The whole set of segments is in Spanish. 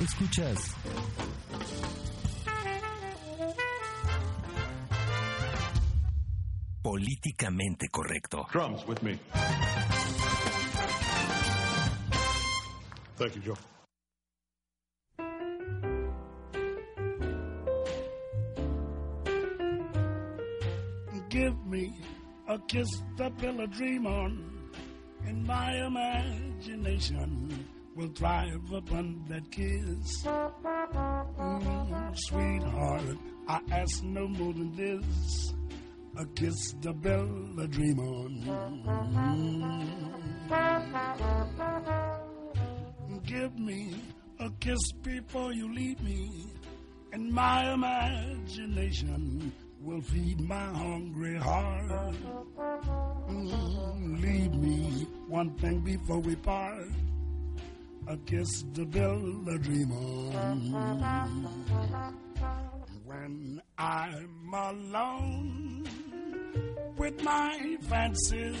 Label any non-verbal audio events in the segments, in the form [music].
Escuchas Políticamente correcto. Drums with me. Thank you, Joe. Give me a kiss to build a dream on, in my imagination will thrive upon that kiss. Mm, sweetheart, I ask no more than this. A kiss to build a dream on. Mm. Give me a kiss before you leave me, and my imagination will feed my hungry heart. Mm, leave me one thing before we part. A kiss to build a dream on. When I'm alone with my fancies,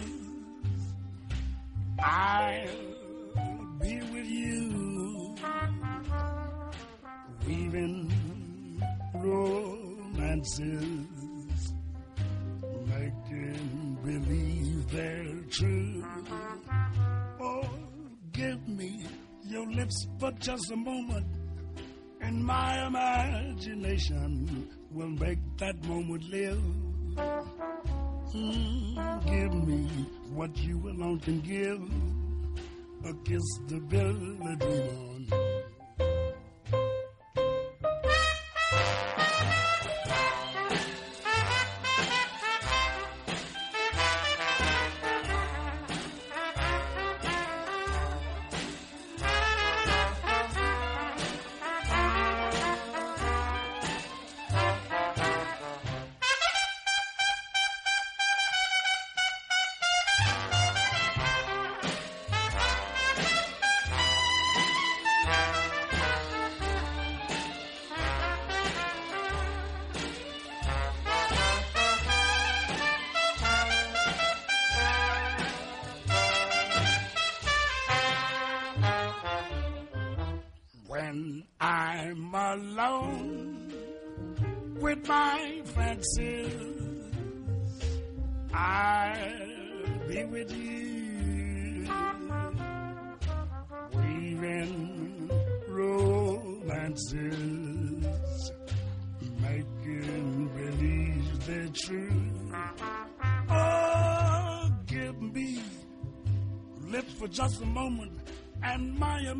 I'll be with you, weaving romances, making believe they're true. Oh, give me your lips for just a moment, and my imagination will make that moment live. Mm, give me what you alone can give, a kiss to build a dream on.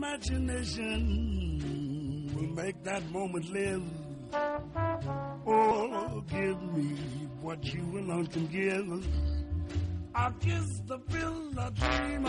Imagination will make that moment live. Oh, give me what you alone can give. I'll kiss the fill a dream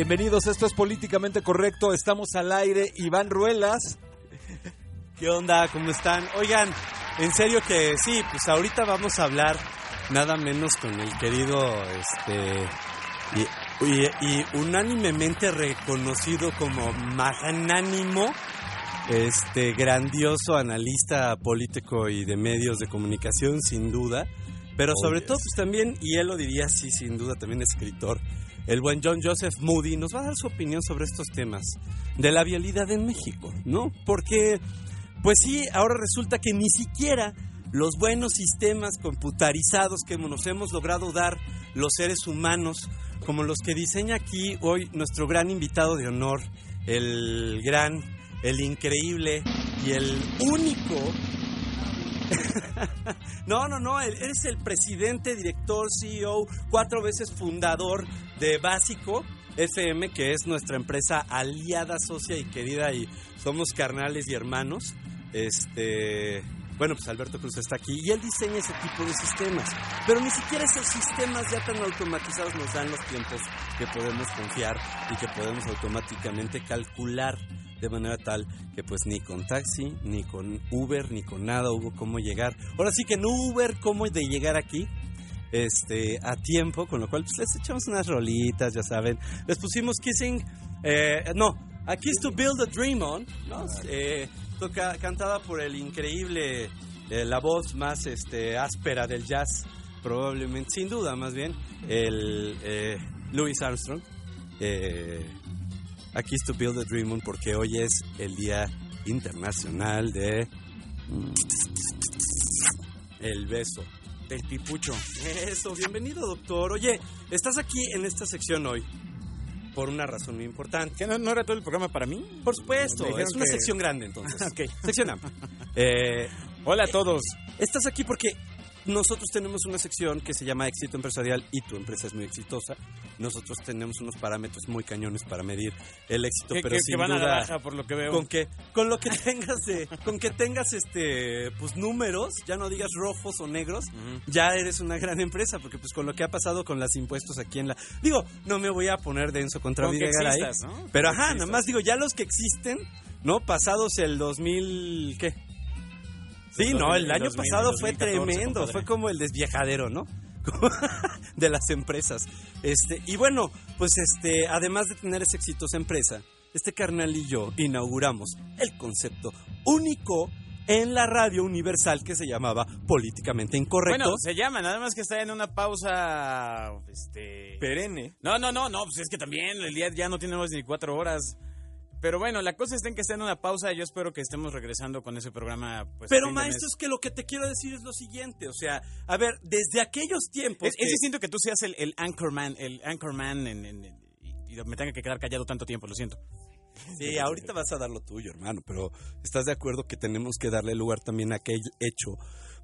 Bienvenidos, esto es Políticamente Correcto, estamos al aire, Iván Ruelas. ¿Qué onda? ¿Cómo están? Oigan, en serio que sí, pues ahorita vamos a hablar nada menos con el querido, este, y, y- y unánimemente reconocido como magnánimo, este, grandioso analista político y de medios de comunicación, sin duda, pero Oh, sobre yes. todo, pues también, y él lo diría, sí, sin duda, también escritor, el buen John Joseph Moody nos va a dar su opinión sobre estos temas de la vialidad en México, ¿no? Porque, pues sí, ahora resulta que ni siquiera los buenos sistemas computarizados que nos hemos logrado dar los seres humanos, como los que diseña aquí hoy nuestro gran invitado de honor, el gran, el increíble y el único [laughs] no, no, no, eres el presidente, director, CEO, cuatro veces fundador de Básico FM, que es nuestra empresa aliada, socia y querida, y somos carnales y hermanos. Este, bueno, pues Alberto Cruz está aquí y él diseña ese tipo de sistemas. Pero ni siquiera esos sistemas ya tan automatizados nos dan los tiempos que podemos confiar y que podemos automáticamente calcular de manera tal que pues ni con taxi, ni con Uber, ni con nada hubo cómo llegar. Ahora sí que en Uber cómo de llegar aquí este a tiempo, con lo cual pues les echamos unas rolitas, ya saben. Les pusimos Kissing, eh, no, a Kiss to Build a Dream On, ¿no? Eh, toca, cantada por el increíble, eh, la voz más este, áspera del jazz, probablemente, sin duda más bien, el Louis Armstrong. Eh, a Kiss to Build a Dream On porque hoy es el Día Internacional de el beso. Del pipucho. Eso, bienvenido doctor. Oye, estás aquí en esta sección hoy por una razón muy importante. ¿Qué no, no era todo el programa para mí? Por supuesto, es una que- sección grande entonces. [laughs] Ok. Sección amplia. [laughs] Eh, Hola a todos. Estás aquí porque nosotros tenemos una sección que se llama éxito empresarial y tu empresa es muy exitosa. Nosotros tenemos unos parámetros muy cañones para medir el éxito, Que, pero que- sin que van a la duda baja por lo que veo. con que con lo que tengas de con que tengas este pues números, ya no digas rojos o negros, ya eres una gran empresa porque pues con lo que ha pasado con los impuestos aquí en la digo, no me voy a poner denso contra Videgaray, ¿no? pero ajá, nada más digo, ya los que existen, ¿no? Pasados el 2000 ¿qué? Sí, no, 2000, el año 2000, pasado fue 2014, tremendo, compadre. fue como el desviajadero, ¿no? [laughs] de las empresas. Este, y bueno, pues este, además de tener esa exitosa empresa, este carnal y yo inauguramos el concepto único en la radio universal que se llamaba políticamente incorrecto. Bueno, se llama, nada más que está en una pausa. Este. Perenne. No, no, no, no, pues es que también el día ya no tiene más ni cuatro horas. Pero bueno, la cosa está en que está en una pausa. Yo espero que estemos regresando con ese programa. Pues, Pero maestro, es que lo que te quiero decir es lo siguiente, o sea, a ver, desde aquellos tiempos... Es, es que- distinto que tú seas el, el anchorman, el anchorman en, en- en- y, y me tenga que quedar callado tanto tiempo, lo siento. Sí, ahorita vas a dar lo tuyo, hermano, pero ¿estás de acuerdo que tenemos que darle lugar también a aquel hecho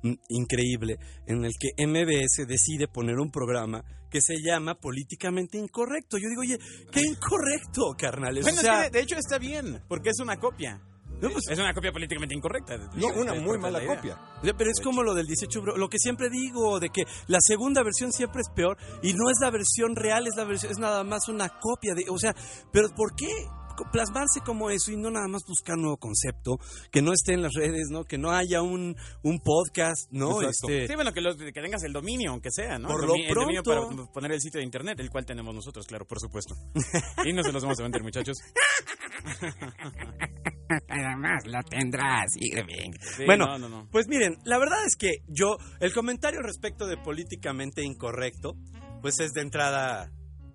mm, increíble en el que MBS decide poner un programa que se llama Políticamente Incorrecto? Yo digo, oye, qué incorrecto, carnales. Bueno, o sea, es que de hecho está bien, porque es una copia. no, pues, Es una copia políticamente incorrecta. No, una muy mala copia. pero es como lo del 18 bro- lo que siempre digo, de que la segunda versión siempre es peor y no es la versión real, es la versión, es nada más una copia de, o sea, pero ¿por qué? Plasmarse como eso y no nada más buscar un nuevo concepto, que no esté en las redes, ¿no? Que no haya un, un podcast, ¿no? Este, Sí, bueno, que, tengas el dominio, aunque sea, ¿no? Por el lo domi- el dominio pronto. para poner el sitio de internet, el cual tenemos nosotros, claro, por supuesto. y no se los vamos a vender, muchachos. [laughs] Además, lo tendrás, Irving. Sí, Bueno, no, no, no. Pues miren, la verdad es que yo, el comentario respecto de políticamente incorrecto, pues es de entrada,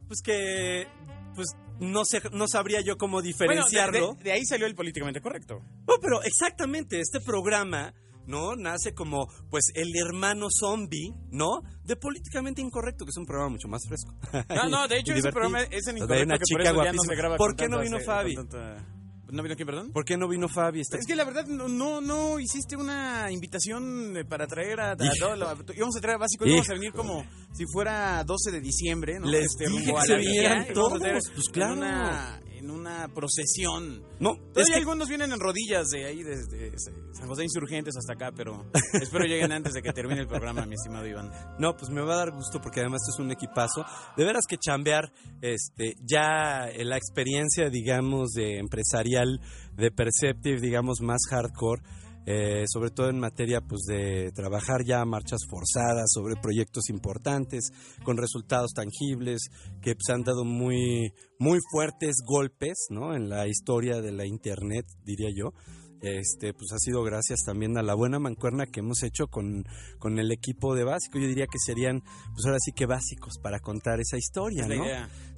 pues que, pues no sé, no sabría yo cómo Bueno, de, diferenciarlo. de- de ahí salió el políticamente correcto. No, pero exactamente, este programa, ¿no? Nace como, pues, el hermano zombie, ¿no? De políticamente incorrecto, que es un programa mucho más fresco. No, no, de [laughs] hecho ese programa es en incorrecto una que por chica eso ya no guapísima. se graba ¿Por con qué no vino Fabi? con tanta- ¿No vino quién, perdón? ¿Por qué no vino Fabi? Está Es que la verdad no, no, no hiciste una invitación eh, para traer a, a todo lo- íbamos a traer a básico, íbamos a venir como si fuera 12 de diciembre, ¿no? Les Este, dije rumbo a que la se todos, pues claro. una- en una procesión. No, es que- algunos vienen en rodillas de ahí, desde San José Insurgentes hasta acá, pero [laughs] espero lleguen antes de que termine el programa, mi estimado Iván. No, pues me va a dar gusto porque además es un equipazo. De veras que chambear, este, ya la experiencia, digamos, de empresarial, de Perceptive, digamos, más hardcore, eh, sobre todo en materia pues de trabajar ya marchas forzadas sobre proyectos importantes con resultados tangibles que pues, han dado muy muy fuertes golpes no en la historia de la internet diría yo. Este pues ha sido gracias también a la buena mancuerna que hemos hecho con, con el equipo de básico. Yo diría que serían pues ahora sí que básicos para contar esa historia no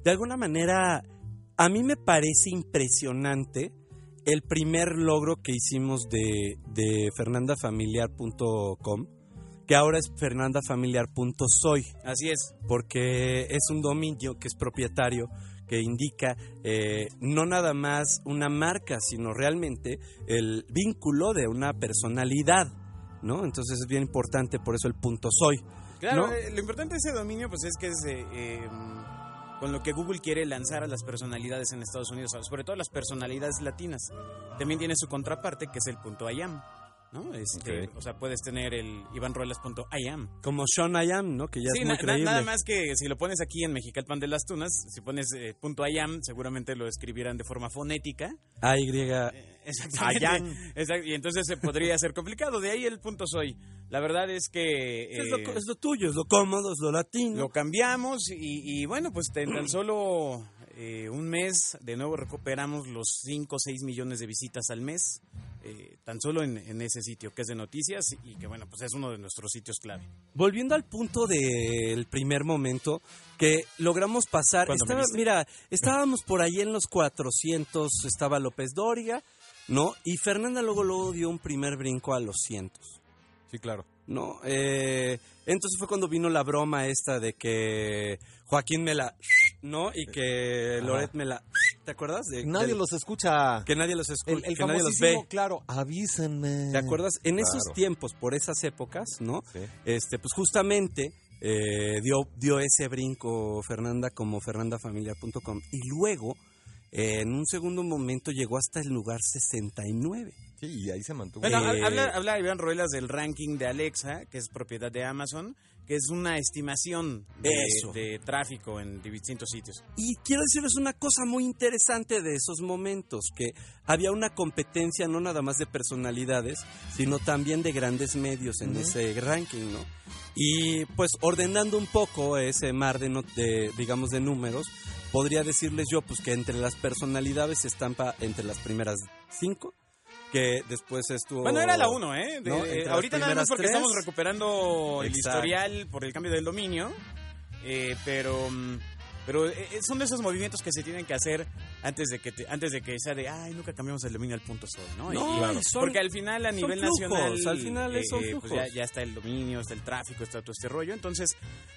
de alguna manera, a mí me parece impresionante el primer logro que hicimos de, de fernandafamiliar.com, que ahora es fernandafamiliar.soy, Así es. porque es un dominio que es propietario que indica eh, no nada más una marca, sino realmente el vínculo de una personalidad, ¿no? Entonces es bien importante, por eso el punto soy. Claro, ¿no? eh, lo importante de ese dominio pues es que es eh, eh, con lo que Google quiere lanzar a las personalidades en Estados Unidos, sobre todo las personalidades latinas. También tiene su contraparte que es el punto .iam, ¿no? Este. O sea, puedes tener el ivanruelas.iam. Como Sean I Am, ¿no? Que ya Sí, es muy na- creíble. nada más que si lo pones aquí en Mexicalpan de las Tunas, si pones eh, punto .iam, seguramente lo escribirán de forma fonética. AY Exactamente. Y entonces se podría ser complicado. De ahí el punto soy. La verdad es que... es, lo, eh, es lo tuyo, es lo cómodo, es lo latino. Lo cambiamos y, y bueno, pues en tan solo eh, un mes de nuevo recuperamos los 5 o 6 millones de visitas al mes, eh, tan solo en, en ese sitio que es de noticias y que bueno, pues es uno de nuestros sitios clave. Volviendo al punto del primer momento que logramos pasar, ¿Cuándo me estaba- mira, estábamos por ahí en los 400, estaba López Dóriga, ¿no? Y Fernanda luego, luego dio un primer brinco a los cientos. Sí, claro. ¿no? Eh, entonces fue cuando vino la broma esta de que Joaquín me la, ¿no? Y que Loret me la, ¿te acuerdas? De- Nadie del- los escucha. que nadie los escucha, el, el que nadie los ve. claro, avísenme. ¿Te acuerdas? En esos tiempos, por esas épocas, ¿no? Sí. Este, pues justamente eh, dio, dio ese brinco Fernanda como fernandafamiliar.com y luego, eh, en un segundo momento, llegó hasta el lugar 69. Sí, y ahí se mantuvo. Bueno, Eh, ha- habla, habla Iván Ruelas del ranking de Alexa, que es propiedad de Amazon, que es una estimación de, Eso. de tráfico en distintos sitios. Y quiero decirles una cosa muy interesante de esos momentos, que había una competencia no nada más de personalidades, sino también de grandes medios en ese ranking, ¿no? Y pues ordenando un poco ese mar de, no- de, digamos, de números, podría decirles yo pues que entre las personalidades se estampa entre las primeras cinco, que después estuvo... Bueno, era la 1, ¿eh? De- No, ahorita nada más porque tres. estamos recuperando el historial por el cambio del dominio. eh, pero mm, pero eh, eh, son de esos movimientos que se tienen que hacer antes de que te- antes de que sea de ay nunca cambiamos el dominio al punto soy no, No, y- Claro. son- porque al final a nivel flujos, nacional al final eh, son eh, pues ya, ya está el dominio está el tráfico está todo este rollo. Entonces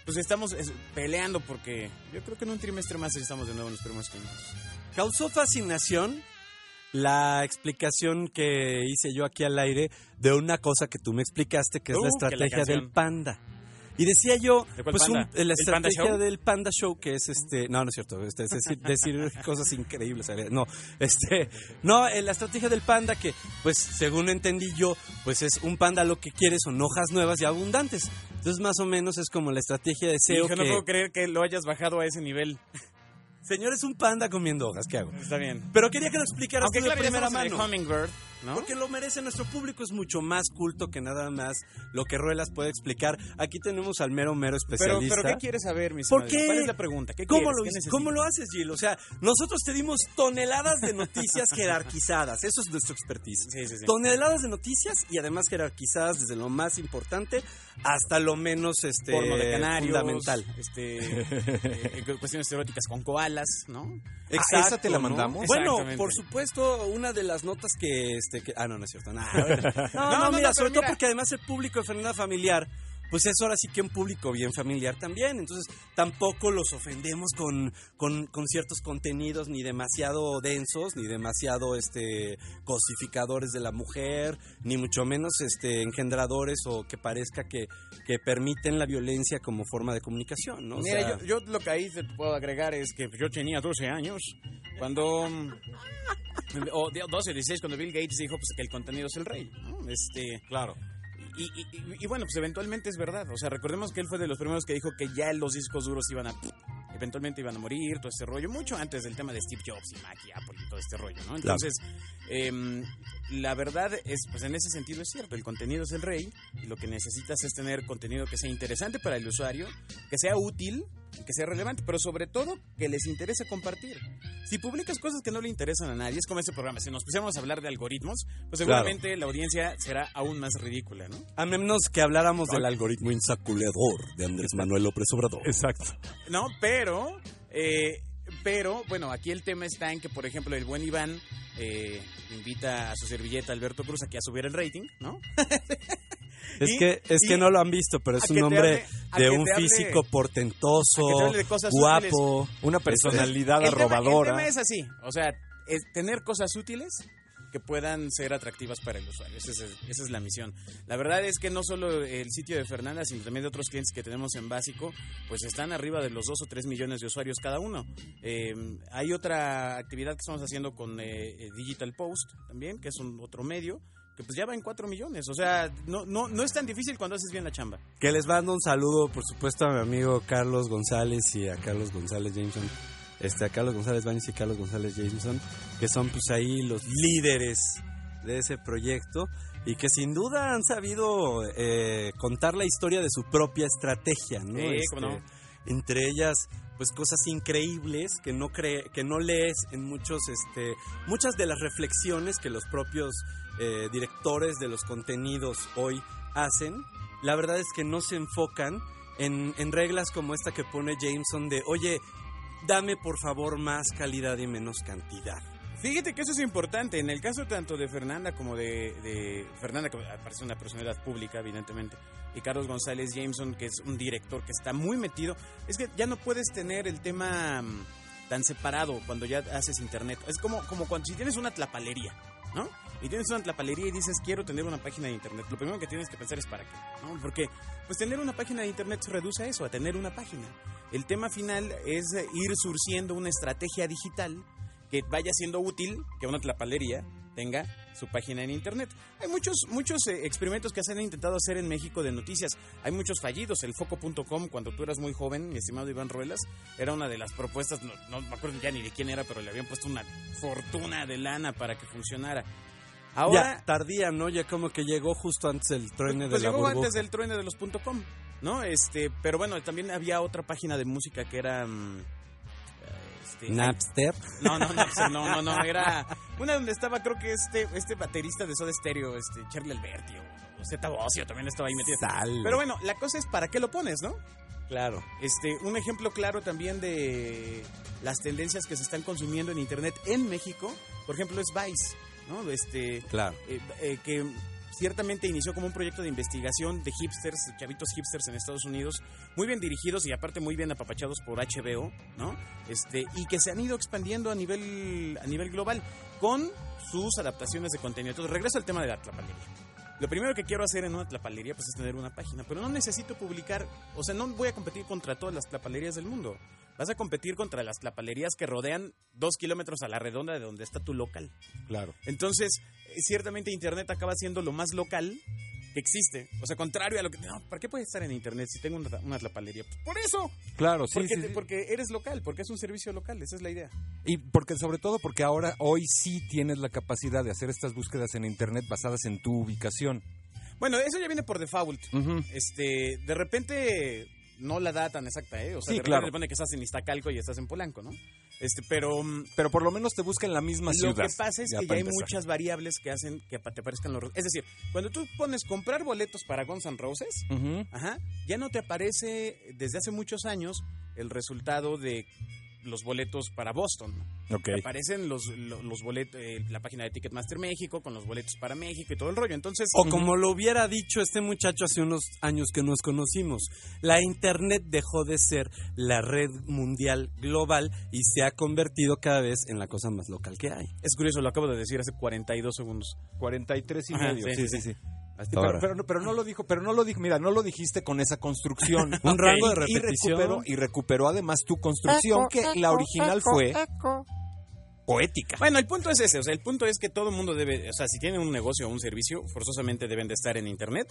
pues estamos es, peleando porque yo creo que en un trimestre más estamos de nuevo en los primeros 500 Causó fascinación la explicación que hice yo aquí al aire de una cosa que tú me explicaste, que es Uh, la la estrategia del panda. Y decía yo, ¿De cuál pues un- la ¿El Panda estrategia del Panda Show, que es este, no, no es cierto, este, es decir, decir [laughs] cosas increíbles, no, este, no, la estrategia del panda que, pues, según entendí yo, pues es un panda lo que quiere son hojas nuevas y abundantes. Entonces, más o menos es como la estrategia de SEO Hijo, que, no puedo creer que lo hayas bajado a ese nivel señor, es un panda comiendo hojas, ¿qué hago? está bien Pero quería que lo explicaras aunque tú de claro primera en el mano. Hummingbird ¿no? Porque lo merece nuestro público, es mucho más culto que nada más lo que Ruelas puede explicar. Aquí tenemos al mero mero Pero, especialista. pero ¿qué quieres saber, mi ¿Por qué? ¿Cuál es la pregunta? ¿Qué ¿Cómo quieres? lo, ¿Qué? ¿Cómo lo haces, Gil? O sea, nosotros te dimos toneladas de noticias [laughs] jerarquizadas. Eso es nuestro expertise. Sí, sí, sí. Toneladas de noticias y además jerarquizadas desde lo más importante hasta lo menos este, Porno de canarios, fundamental. este, eh, cuestiones eróticas con koalas, ¿no? Ah, ¿esa te la ¿no? mandamos? Bueno, por supuesto, una de las notas que, este, que- ah, no, no es cierto. No, no, [laughs] no, No, no, mira, sobre todo porque además el público de Fernanda Familiar, pues es ahora sí que un público bien familiar también. Entonces tampoco los ofendemos con, con, con ciertos contenidos ni demasiado densos, ni demasiado este cosificadores de la mujer, ni mucho menos este engendradores o que parezca que, que permiten la violencia como forma de comunicación, ¿no? O Mira, sea, yo, yo lo que ahí te puedo agregar es que yo tenía 12 años cuando... [laughs] O 12 o 16 cuando Bill Gates dijo pues, que el contenido es el rey. ¿no? Este, Claro. Y, y- y- y bueno, pues eventualmente es verdad. O sea, recordemos que él fue de los primeros que dijo que ya los discos duros iban a... Eventualmente iban a morir, todo este rollo, mucho antes del tema de Steve Jobs y Mac y Apple y todo este rollo, ¿no? Entonces, em, la verdad es, pues en ese sentido es cierto, el contenido es el rey y lo que necesitas es tener contenido que sea interesante para el usuario, que sea útil que sea relevante, pero sobre todo que les interese compartir. Si publicas cosas que no le interesan a nadie, es como este programa, si nos pusiéramos a hablar de algoritmos, pues seguramente la audiencia será aún más ridícula, ¿no? a menos que habláramos del algoritmo insaculedor de Andrés Manuel López Obrador. Exacto. No, pero, eh, pero, bueno, aquí el tema está en que, por ejemplo, el buen Iván eh, invita a su servilleta Alberto Cruz aquí a subir el rating, ¿no? [laughs] Es Y- que es que no lo han visto, pero es un hombre hable- de un hable- físico portentoso, guapo. Una personalidad El tema- El arrobadora. tema es así, o sea, es tener cosas útiles que puedan ser atractivas para el usuario. Esa es, esa es la misión. La verdad es que no solo el sitio de Fernanda, sino también de otros clientes que tenemos en básico, pues están arriba de los 2 o 3 millones de usuarios cada uno. Eh, hay otra actividad que estamos haciendo con eh, eh, Digital Post también, que es un otro medio, que pues ya va en 4 millones. O sea, no, no, no es tan difícil cuando haces bien la chamba. Que les mando un saludo, por supuesto, a mi amigo Carlos González y a Carlos González Jameson. Este, a Carlos González Baños y Carlos González Jameson, que son pues ahí los líderes de ese proyecto y que sin duda han sabido eh, contar la historia de su propia estrategia, ¿no? Sí, Este, no. Entre ellas, pues cosas increíbles que no cree, que no lees en muchos, este, muchas de las reflexiones que los propios eh, directores de los contenidos hoy hacen. La verdad es que no se enfocan en, en reglas como esta que pone Jameson de, oye, dame por favor más calidad y menos cantidad. Fíjate que eso es importante. En el caso tanto de Fernanda como de, Fernanda, que parece una personalidad pública, evidentemente, y Carlos González Jameson, que es un director que está muy metido, es que ya no puedes tener el tema mm, tan separado cuando ya haces internet. Es como, como cuando si tienes una tlapalería, ¿no? Y tienes una tlapalería y dices, quiero tener una página de internet. Lo primero que tienes que pensar es para qué, ¿no? Porque, pues tener una página de internet se reduce a eso, a tener una página. El tema final es eh, ir surciendo una estrategia digital que vaya siendo útil que una tlapalería tenga su página en internet. Hay muchos muchos eh, experimentos que se han intentado hacer en México de noticias. Hay muchos fallidos. El foco.com, cuando tú eras muy joven, mi estimado Iván Ruelas, era una de las propuestas, no, no me acuerdo ya ni de quién era, pero le habían puesto una fortuna de lana para que funcionara. Ahora, ya tardía, ¿no? Ya como que llegó justo antes del truene pues de la llegó burbuja. antes del truene de los .com, ¿no? Este, pero bueno, también había otra página de música que era... mm, este, Napster. no, no, no, [laughs] no, no, no, era una donde estaba, creo que este, este baterista de Soda Stereo, este, Charlie Alberti o, o Zeta Bosio también estaba ahí metido. Sal. Pero bueno, la cosa es para qué lo pones, ¿no? Claro. Este, un ejemplo claro también de las tendencias que se están consumiendo en internet en México, por ejemplo, es Vice, ¿no? Este, Claro. eh, eh, que ciertamente inició como un proyecto de investigación de hipsters, chavitos hipsters en Estados Unidos, muy bien dirigidos y aparte muy bien apapachados por HBO, ¿no? Este, y que se han ido expandiendo a nivel, a nivel global con sus adaptaciones de contenido. Entonces, regreso al tema de la tlapalería. Lo primero que quiero hacer en una tlapalería pues, es tener una página, pero no necesito publicar, o sea, no voy a competir contra todas las tlapalerías del mundo. Vas a competir contra las tlapalerías que rodean dos kilómetros a la redonda de donde está tu local. Claro. Entonces, eh, ciertamente Internet acaba siendo lo más local que existe. O sea, contrario a lo que... No, ¿para qué puedes estar en Internet si tengo una, una tlapalería? Pues por eso. Claro, sí, porque, sí, te- sí. porque eres local, porque es un servicio local. Esa es la idea. Y porque sobre todo porque ahora, hoy sí tienes la capacidad de hacer estas búsquedas en internet basadas en tu ubicación. Bueno, eso ya viene por default. Este, de repente no la da tan exacta, ¿eh? O sea, Sí, de repente claro. le pone que estás en Iztacalco y estás en Polanco, ¿no? Este, pero mm, Pero por lo menos te busca en la misma lo ciudad. que pasa es que ya hay empezar. muchas variables que hacen que te parezcan los... Es decir, cuando tú pones comprar boletos para Guns N' Roses. Ajá. Ya no te aparece desde hace muchos años el resultado de los boletos para Boston. ¿no? Ok. Te aparecen los, lo- los, boletos, eh, la página de Ticketmaster México con los boletos para México y todo el rollo. Entonces, O como lo hubiera dicho este muchacho hace unos años que nos conocimos, la Internet dejó de ser la red mundial global y se ha convertido cada vez en la cosa más local que hay. es curioso, lo acabo de decir hace 42 segundos. 43 y Ajá, medio. sí, Sí, sí, sí, Ahora. Pero, pero, no- pero no lo dijo, pero no lo dijo, mira, no lo dijiste con esa construcción. [laughs] Un rango de Y repetición. recuperó, y recuperó además tu construcción, que la original fue poética. Bueno, el punto es ese, o sea, el punto es que todo el mundo debe, o sea, si tienen un negocio o un servicio, forzosamente deben de estar en Internet.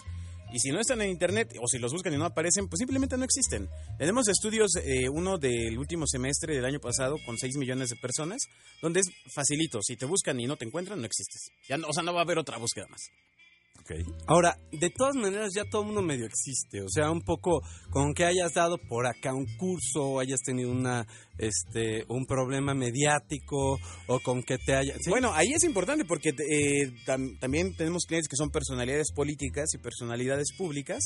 Y si no están en Internet, o si los buscan y no aparecen, pues simplemente no existen. Tenemos estudios, eh, uno del último semestre del año pasado, con 6 millones de personas, donde es facilito, si te buscan y no te encuentran, no existes. Ya no, o sea, no va a haber otra búsqueda más. Ahora, de todas maneras ya todo el mundo medio existe, o sea, un poco con que hayas dado por acá un curso o hayas tenido una este un problema mediático o con que te haya ¿sí? Bueno, ahí es importante porque eh, tam- también tenemos clientes que son personalidades políticas y personalidades públicas,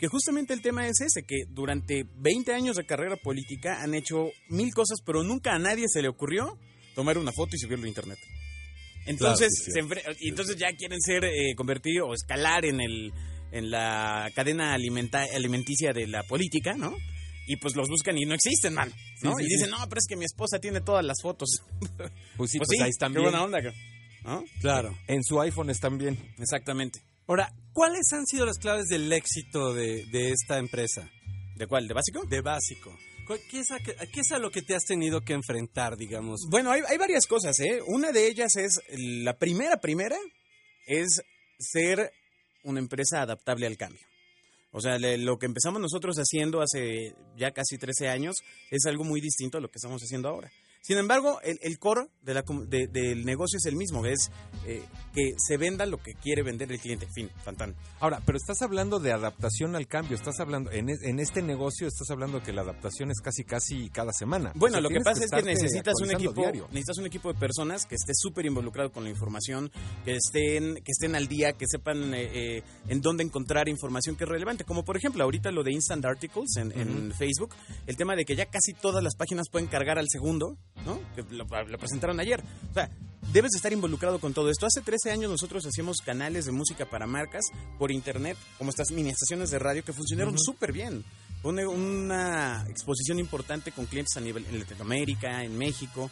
que justamente el tema es ese, que durante 20 años de carrera política han hecho mil cosas, pero nunca a nadie se le ocurrió tomar una foto y subirlo a internet. Entonces, sí, se enfre- y entonces ya quieren ser, eh, convertir o escalar en el en la cadena alimenta- alimenticia de la política, ¿no? Y pues los buscan y no existen, man. ¿no? Sí, sí, y sí. dicen, no, pero es que mi esposa tiene todas las fotos. [laughs] Pues sí, pues pues, sí, ahí están qué bien. buena onda. ¿no? claro. En su iPhone están bien. Exactamente. Ahora, ¿cuáles han sido las claves del éxito de, de esta empresa? ¿De cuál? ¿De básico? De básico. ¿Cuál- ¿Qué es, a, qué es a lo que te has tenido que enfrentar, digamos? Bueno, hay, hay varias cosas, ¿eh? Una de ellas es, la primera, primera, es ser una empresa adaptable al cambio. O sea, le- lo que empezamos nosotros haciendo hace ya casi 13 años es algo muy distinto a lo que estamos haciendo ahora. Sin embargo, el, el core de la de- del negocio es el mismo, es eh, que se venda lo que quiere vender el cliente. Fin, fantán. Ahora, pero estás hablando de adaptación al cambio, estás hablando, en, es- en este negocio estás hablando que la adaptación es casi casi cada semana. Bueno, O sea, lo que pasa es que necesitas un equipo, diario. necesitas un equipo de personas que esté súper involucrado con la información, que estén, que estén al día, que sepan eh, eh, en dónde encontrar información que es relevante. Como por ejemplo ahorita lo de Instant Articles en, en Facebook, el tema de que ya casi todas las páginas pueden cargar al segundo, ¿no? Que lo, lo presentaron ayer. O sea, debes de estar involucrado con todo esto. Hace 13 años nosotros hacíamos canales de música para marcas por internet, como estas mini estaciones de radio que funcionaron súper bien. Una, una exposición importante con clientes a nivel en Latinoamérica, en México.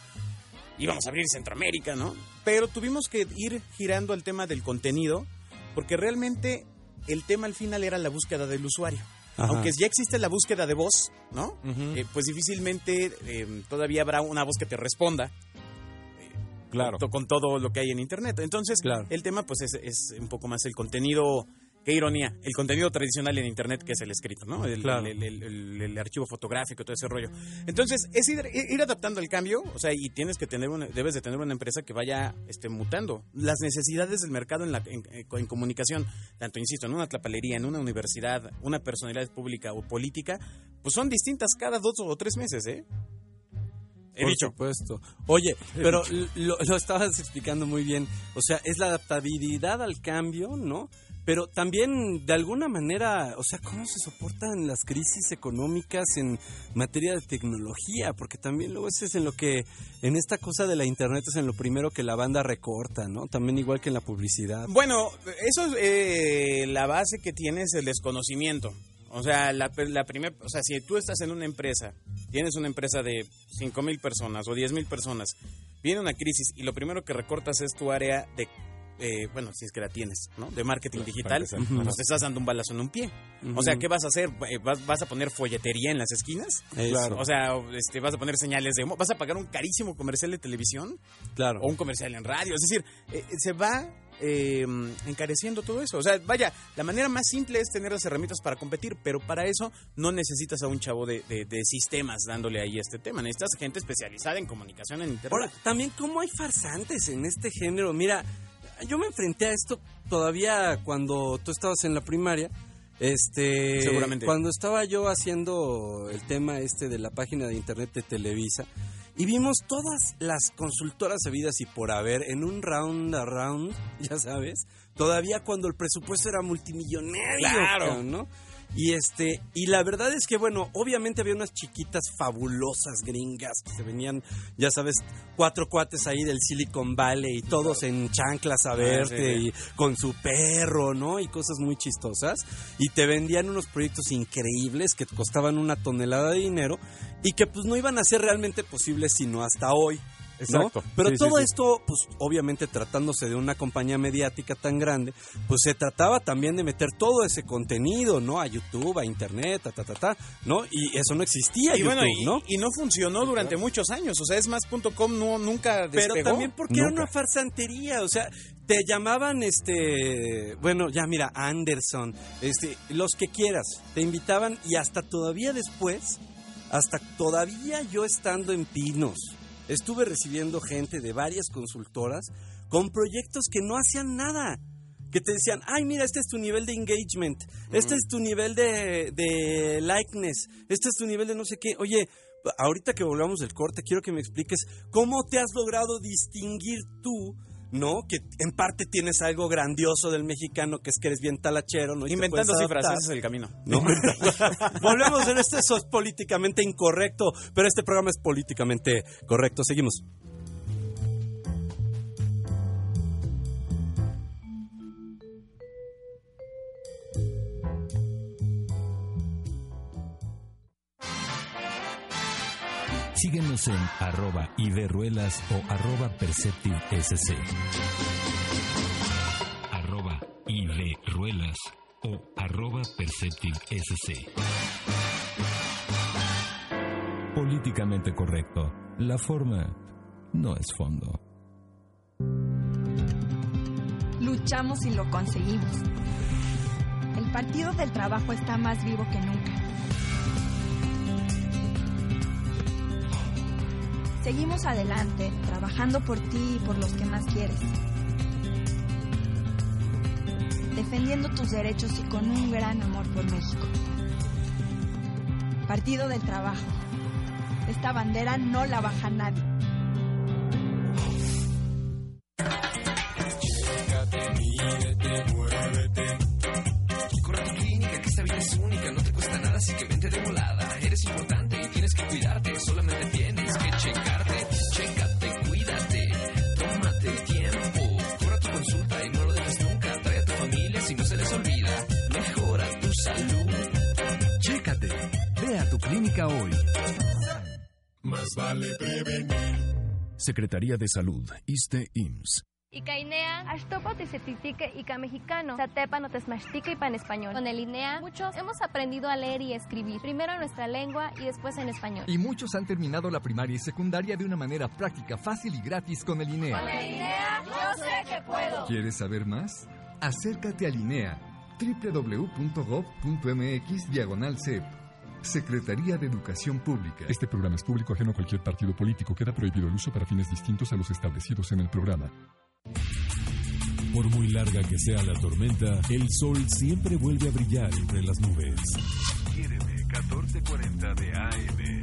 Íbamos a abrir Centroamérica, ¿no? Pero tuvimos que ir girando al tema del contenido, porque realmente el tema al final era la búsqueda del usuario. Ajá. Aunque ya existe la búsqueda de voz, ¿no? Eh, pues difícilmente eh, todavía habrá una voz que te responda Claro. con, con todo lo que hay en internet. Entonces, Claro. el tema pues es, es un poco más el contenido, qué ironía, el contenido tradicional en internet que es el escrito, ¿no? El, Claro. el- el- el- el archivo fotográfico, todo ese rollo. Entonces, es ir, ir adaptando al cambio, o sea, y tienes que tener una, debes de tener una empresa que vaya este, mutando. Las necesidades del mercado en, la, en, en comunicación, tanto, insisto, en una tlapalería, en una universidad, una personalidad pública o política, pues son distintas cada dos o tres meses, ¿eh? He Por dicho. supuesto. Oye, pero lo, lo estabas explicando muy bien. O sea, es la adaptabilidad al cambio, ¿no? Pero también, de alguna manera, o sea, ¿cómo se soportan las crisis económicas en materia de tecnología? Porque también luego es en lo que, en esta cosa de la Internet es en lo primero que la banda recorta, ¿no? También igual que en la publicidad. Bueno, eso es eh, la base que tiene es el desconocimiento. O sea, la, la primera, o sea, si tú estás en una empresa, tienes una empresa de 5 mil personas o 10 mil personas, viene una crisis y lo primero que recortas es tu área de, eh, bueno, si es que la tienes, ¿no? De marketing digital, pues te estás dando un balazo en un pie. O sea, ¿qué vas a hacer? Eh, ¿Vas, vas a poner folletería en las esquinas? Claro. O sea, este, vas a poner señales de humo, vas a pagar un carísimo comercial de televisión claro. o un comercial en radio. Es decir, eh, se va eh, encareciendo todo eso. O sea, vaya, la manera más simple es tener las herramientas para competir, pero para eso no necesitas a un chavo de, de- de sistemas dándole ahí este tema. Necesitas gente especializada en comunicación en Internet. Ahora, también cómo hay farsantes en este género. Mira, yo me enfrenté a esto todavía cuando tú estabas en la primaria. Este, Seguramente. Cuando estaba yo haciendo el tema este de la página de internet de Televisa y vimos todas las consultoras habidas y por haber en un round around, [laughs] ya sabes, todavía cuando el presupuesto era multimillonario, Claro. ¿no? Y este, y la verdad es que, bueno, obviamente había unas chiquitas fabulosas gringas que se venían, ya sabes, cuatro cuates ahí del Silicon Valley y todos en chanclas a verte sí. y con su perro, ¿no? Y cosas muy chistosas. Y te vendían unos proyectos increíbles que costaban una tonelada de dinero y que pues no iban a ser realmente posibles sino hasta hoy. ¿No? Exacto. Pero Sí, todo sí. esto, pues obviamente tratándose de una compañía mediática tan grande, pues se trataba también de meter todo ese contenido, ¿no? A YouTube, a Internet, ta, ta, ta, ta, ¿no? Y eso no existía, Y YouTube, bueno, y, ¿no? y no funcionó durante muchos años. O sea, es más.com no, nunca despegó. Pero también porque era una farsantería, o sea, te llamaban este, bueno, ya mira, Anderson, este, los que quieras, te invitaban y hasta todavía después, hasta todavía yo estando en Pinos, estuve recibiendo gente de varias consultoras con proyectos que no hacían nada. Que te decían, ay, mira, este es tu nivel de engagement, este es tu nivel de, de likeness, este es tu nivel de no sé qué. Oye, ahorita que volvamos del corte, quiero que me expliques cómo te has logrado distinguir tú, ¿no? Que en parte tienes algo grandioso del mexicano, que es que eres bien talachero, ¿no? Y Inventando cifras, ese es el camino. No, [laughs] [laughs] volvemos en este, eso es políticamente incorrecto, pero este programa es políticamente correcto. Seguimos. Síguenos en arroba Iberruelas o arroba PerceptiveSC. Arroba Iberruelas o arroba PerceptiveSC. Políticamente correcto. La forma no es fondo. Luchamos y lo conseguimos. El Partido del Trabajo está más vivo que nunca. Seguimos adelante, trabajando por ti y por los que más quieres. Defendiendo tus derechos y con un gran amor por México. Partido del Trabajo. Esta bandera no la baja nadie. Secretaría de Salud, ISTE-IMSS. Icainea, Ashtopa Tizetitique Ica Mexicano, Zatepa Notesmachtique y Pan Español. Con el INEA, muchos hemos aprendido a leer y escribir, primero en nuestra lengua y después en español. Y muchos han terminado la primaria y secundaria de una manera práctica, fácil y gratis con el INEA. INEA, yo sé que puedo. ¿Quieres saber más? Acércate al INEA www.gov.mx diagonal CEP. Secretaría de Educación Pública. Este programa es público ajeno a cualquier partido político. Queda prohibido el uso para fines distintos a los establecidos en el programa. Por muy larga que sea la tormenta, el sol siempre vuelve a brillar entre las nubes. Quiéreme, 1440 de AM.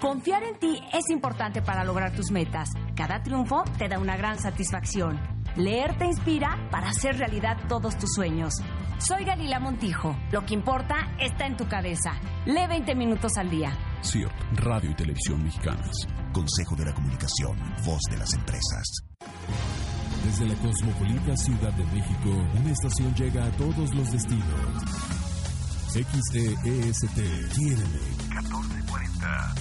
Confiar en ti es importante para lograr tus metas. Cada triunfo te da una gran satisfacción. Leer te inspira para hacer realidad todos tus sueños. Soy Galila Montijo. Lo que importa está en tu cabeza. Lee 20 minutos al día. CIRT, Radio y Televisión Mexicanas. Consejo de la Comunicación, voz de las empresas. Desde la cosmopolita Ciudad de México, una estación llega a todos los destinos. XEST, tiene 14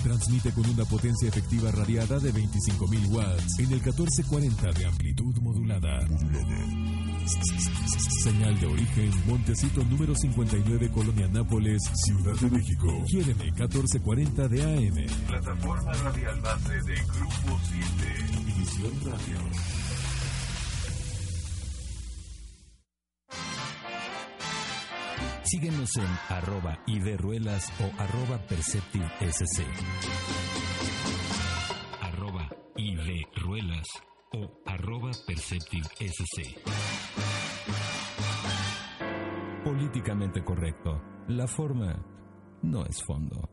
Transmite con una potencia efectiva radiada de 25.000 watts en el 1440 de amplitud modulada. Señal de origen, Montecito número 59, Colonia Nápoles, Ciudad de México. GM 1440 de AM. Plataforma radial base de Grupo 7. División Radio. Síguenos en arroba Iberruelas o arroba PerceptiveSC. Arroba Iberruelas o arroba PerceptiveSC. Políticamente correcto. La forma no es fondo.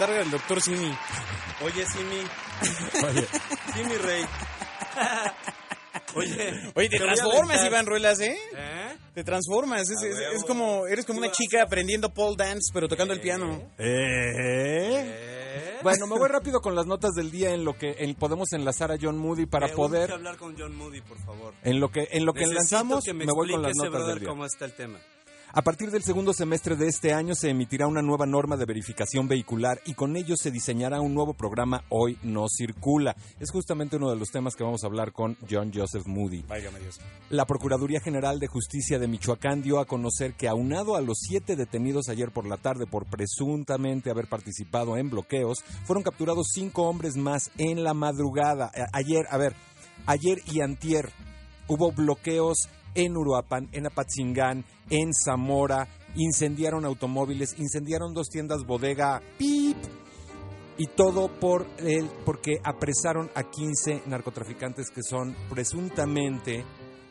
Botarga del doctor Simi. Oye, Simi. [laughs] Oye. Simi Rey. Oye, Oye, te te transformas. Iván Ruelas, ¿eh? ¿Eh? Te transformas. Es, es- es como, eres como una chica aprendiendo pole dance, pero tocando el piano. ¿Eh? Bueno, me voy rápido con las notas del día en lo que en- podemos enlazar a John Moody para Me poder hablar con John Moody, por favor. en lo que en lo que Necesito enlazamos que me, me, voy con las notas brother del día. cómo está el tema. A partir del segundo semestre de este año se emitirá una nueva norma de verificación vehicular y con ello se diseñará un nuevo programa Hoy no circula. Es justamente uno de los temas que vamos a hablar con John Joseph Moody. Válgame Dios. La Procuraduría General de Justicia de Michoacán dio a conocer que aunado a los siete detenidos ayer por la tarde por presuntamente haber participado en bloqueos, fueron capturados cinco hombres más en la madrugada. Ayer, a ver, ayer y antier hubo bloqueos en Uruapan, en Apatzingán, en Zamora, incendiaron automóviles, incendiaron dos tiendas bodega, pip, y todo por el, porque apresaron a 15 narcotraficantes que son presuntamente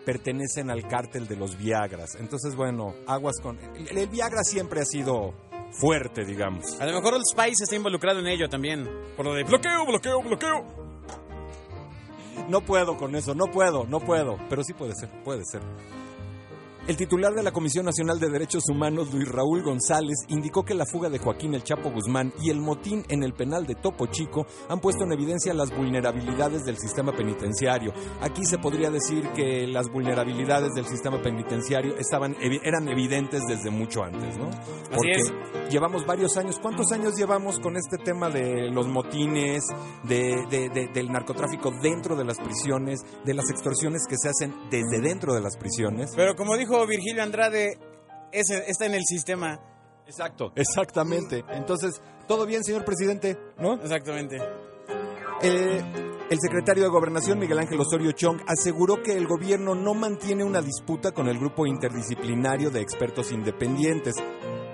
pertenecen al cártel de los Viagras. Entonces, bueno, aguas con... El, el Viagra siempre ha sido fuerte, digamos. A lo mejor el Spice está involucrado en ello también. Por lo de bloqueo, bloqueo, bloqueo. No puedo con eso, no puedo, no puedo. Pero sí puede ser, puede ser. El titular de la Comisión Nacional de Derechos Humanos, Luis Raúl González, indicó que la fuga de Joaquín El Chapo Guzmán y el motín en el penal de Topo Chico han puesto en evidencia las vulnerabilidades del sistema penitenciario. Aquí se podría decir que las vulnerabilidades del sistema penitenciario estaban eran evidentes desde mucho antes, ¿no? Porque es. llevamos varios años. ¿Cuántos años llevamos con este tema de los motines, de, de- de- del narcotráfico dentro de las prisiones, de las extorsiones que se hacen desde dentro de las prisiones? Pero como dijo Virgilio Andrade, está en el sistema. Exacto. Exactamente. Entonces, todo bien, señor presidente, ¿no? Exactamente. Eh, el secretario de Gobernación, Miguel Ángel Osorio Chong, aseguró que el gobierno no mantiene una disputa con el grupo interdisciplinario de expertos independientes.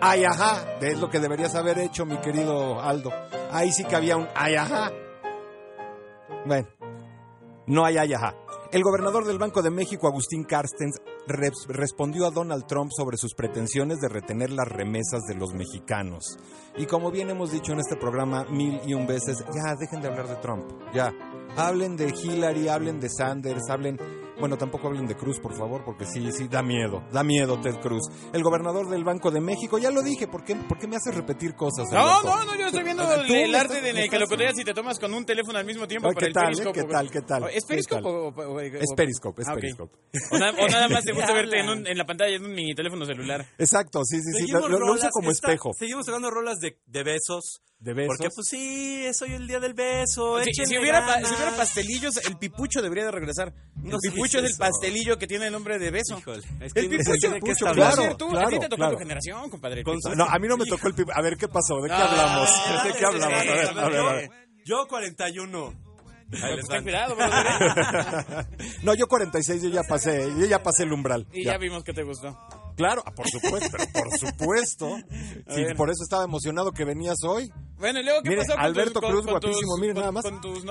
Ay, ajá, es lo que deberías haber hecho, mi querido Aldo. Ahí sí que había un ay, ajá. Bueno, no hay ay, ajá. El gobernador del Banco de México, Agustín Carstens, respondió a Donald Trump sobre sus pretensiones de retener las remesas de los mexicanos. Y como bien hemos dicho en este programa mil y un veces, ya dejen de hablar de Trump, ya. Hablen de Hillary, hablen de Sanders, hablen... Bueno, tampoco hablen de Cruz, por favor, porque sí, sí, da miedo, da miedo Ted Cruz. El gobernador del Banco de México, ya lo dije, ¿por qué, por qué me haces repetir cosas? No, Alberto? no, no, yo estoy viendo el, arte estás- de estás- controlas y te tomas con un teléfono al mismo tiempo Ay, para ¿qué el tal, eh? Periscope. ¿Qué tal, qué tal? ¿Es ¿Qué Periscope tal? o, o- o- Es Periscope, es Ah. Periscope. O, nada, o nada más te gusta ¿Qué [laughs] verte en, un- en la pantalla en un mini teléfono celular. Exacto, sí, sí, sí. Lo, lo uso como esta- espejo. Seguimos tocando rolas de, de besos. ¿De besos? Porque pues sí, es hoy el día del beso. Si, échenle si hubiera, pa- si hubiera pastelillos, el pipucho debería de regresar. No el pipucho es es el pastelillo que tiene el nombre de beso. Híjole, es el que pipucho, no sé de qué está Tú. Claro, a ti claro, te tocó claro. tu generación, compadre. el pipucho. No, a mí no me tocó el pip- A ver, ¿qué pasó? ¿De qué Ah, hablamos? dale, ¿De qué hablamos? A ver, a ver, a dale. ver. Yo 41. Ahí Pues les cuidado, brother. [laughs] No, yo 46, yo ya pasé, yo ya pasé el umbral. Y ya vimos que te gustó. Claro, ah, por supuesto, pero por [laughs] supuesto. Sí, por eso estaba emocionado que venías hoy. Bueno, y luego, ¿qué Mire, pasó con Alberto tus- con- Cruz, con tus- guapísimo, miren con- nada más.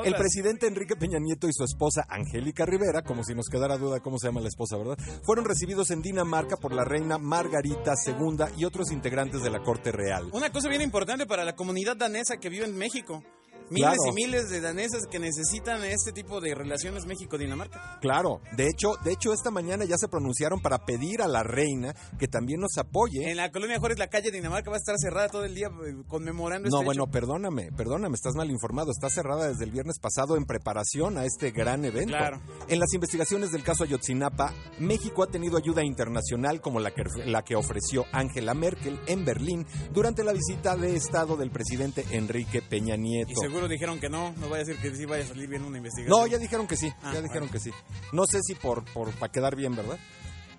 El presidente Enrique Peña Nieto y su esposa Angélica Rivera, como si nos quedara duda cómo se llama la esposa, ¿verdad? Fueron recibidos en Dinamarca por la reina Margarita II y otros integrantes de la corte real. Una cosa bien importante para la comunidad danesa que vive en México. Miles Claro. y miles de daneses que necesitan este tipo de relaciones México-Dinamarca. Claro, de hecho, de hecho esta mañana ya se pronunciaron para pedir a la reina que también nos apoye. En la colonia Juárez, la calle Dinamarca va a estar cerrada todo el día eh, conmemorando No, este bueno, hecho. perdóname, perdóname, estás mal informado. Está cerrada desde el viernes pasado en preparación a este gran evento. Claro. En las investigaciones del caso Ayotzinapa, México ha tenido ayuda internacional como la que, la que ofreció Angela Merkel en Berlín durante la visita de Estado del presidente Enrique Peña Nieto. Y seguro dijeron que no, no vaya a decir que sí vaya a salir bien una investigación. No, ya dijeron que sí, Ah, ya dijeron que sí. No sé si por, por para quedar bien, ¿verdad?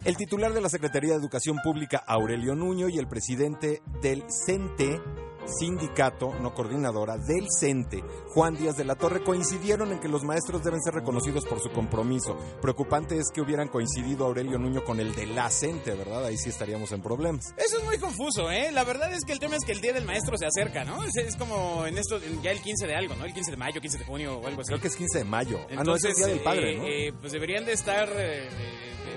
El titular de la Secretaría de Educación Pública, Aurelio Nuño, y el presidente del CENTE, sindicato, no coordinadora, del CENTE, Juan Díaz de la Torre, coincidieron en que los maestros deben ser reconocidos por su compromiso. Preocupante es que hubieran coincidido Aurelio Nuño con el de la CENTE, ¿verdad? Ahí sí estaríamos en problemas. Eso es muy confuso, ¿eh? La verdad es que el tema es que el Día del Maestro se acerca, ¿no? Es, es como en esto, ya el 15 de algo, ¿no? El 15 de mayo, 15 de junio o algo así. Creo que es 15 de mayo. ah, no, es el Entonces, Día del Padre, eh, ¿no? eh, pues deberían de estar eh,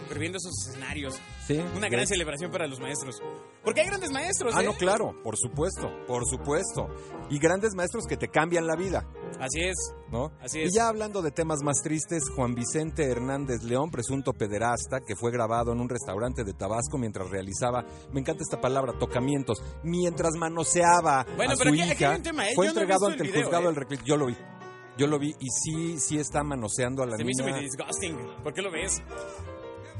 previendo esos escenarios. Sí. Una gran celebración para los maestros. Porque hay grandes maestros, Ah, ¿eh? no, claro, por supuesto, por supuesto. Y grandes maestros que te cambian la vida. Así es. ¿no? Así es. Y ya hablando de temas más tristes, Juan Vicente Hernández León, presunto pederasta, que fue grabado en un restaurante de Tabasco mientras realizaba, me encanta esta palabra, tocamientos, mientras manoseaba Bueno, a pero su aquí- aquí hija, hay un tema, ¿eh? fue Yo entregado ante el video, juzgado ¿eh? del recluso. Yo lo vi, yo lo vi, y sí, sí está manoseando a la Se me hizo niña. muy disgusting. ¿Por qué lo ves?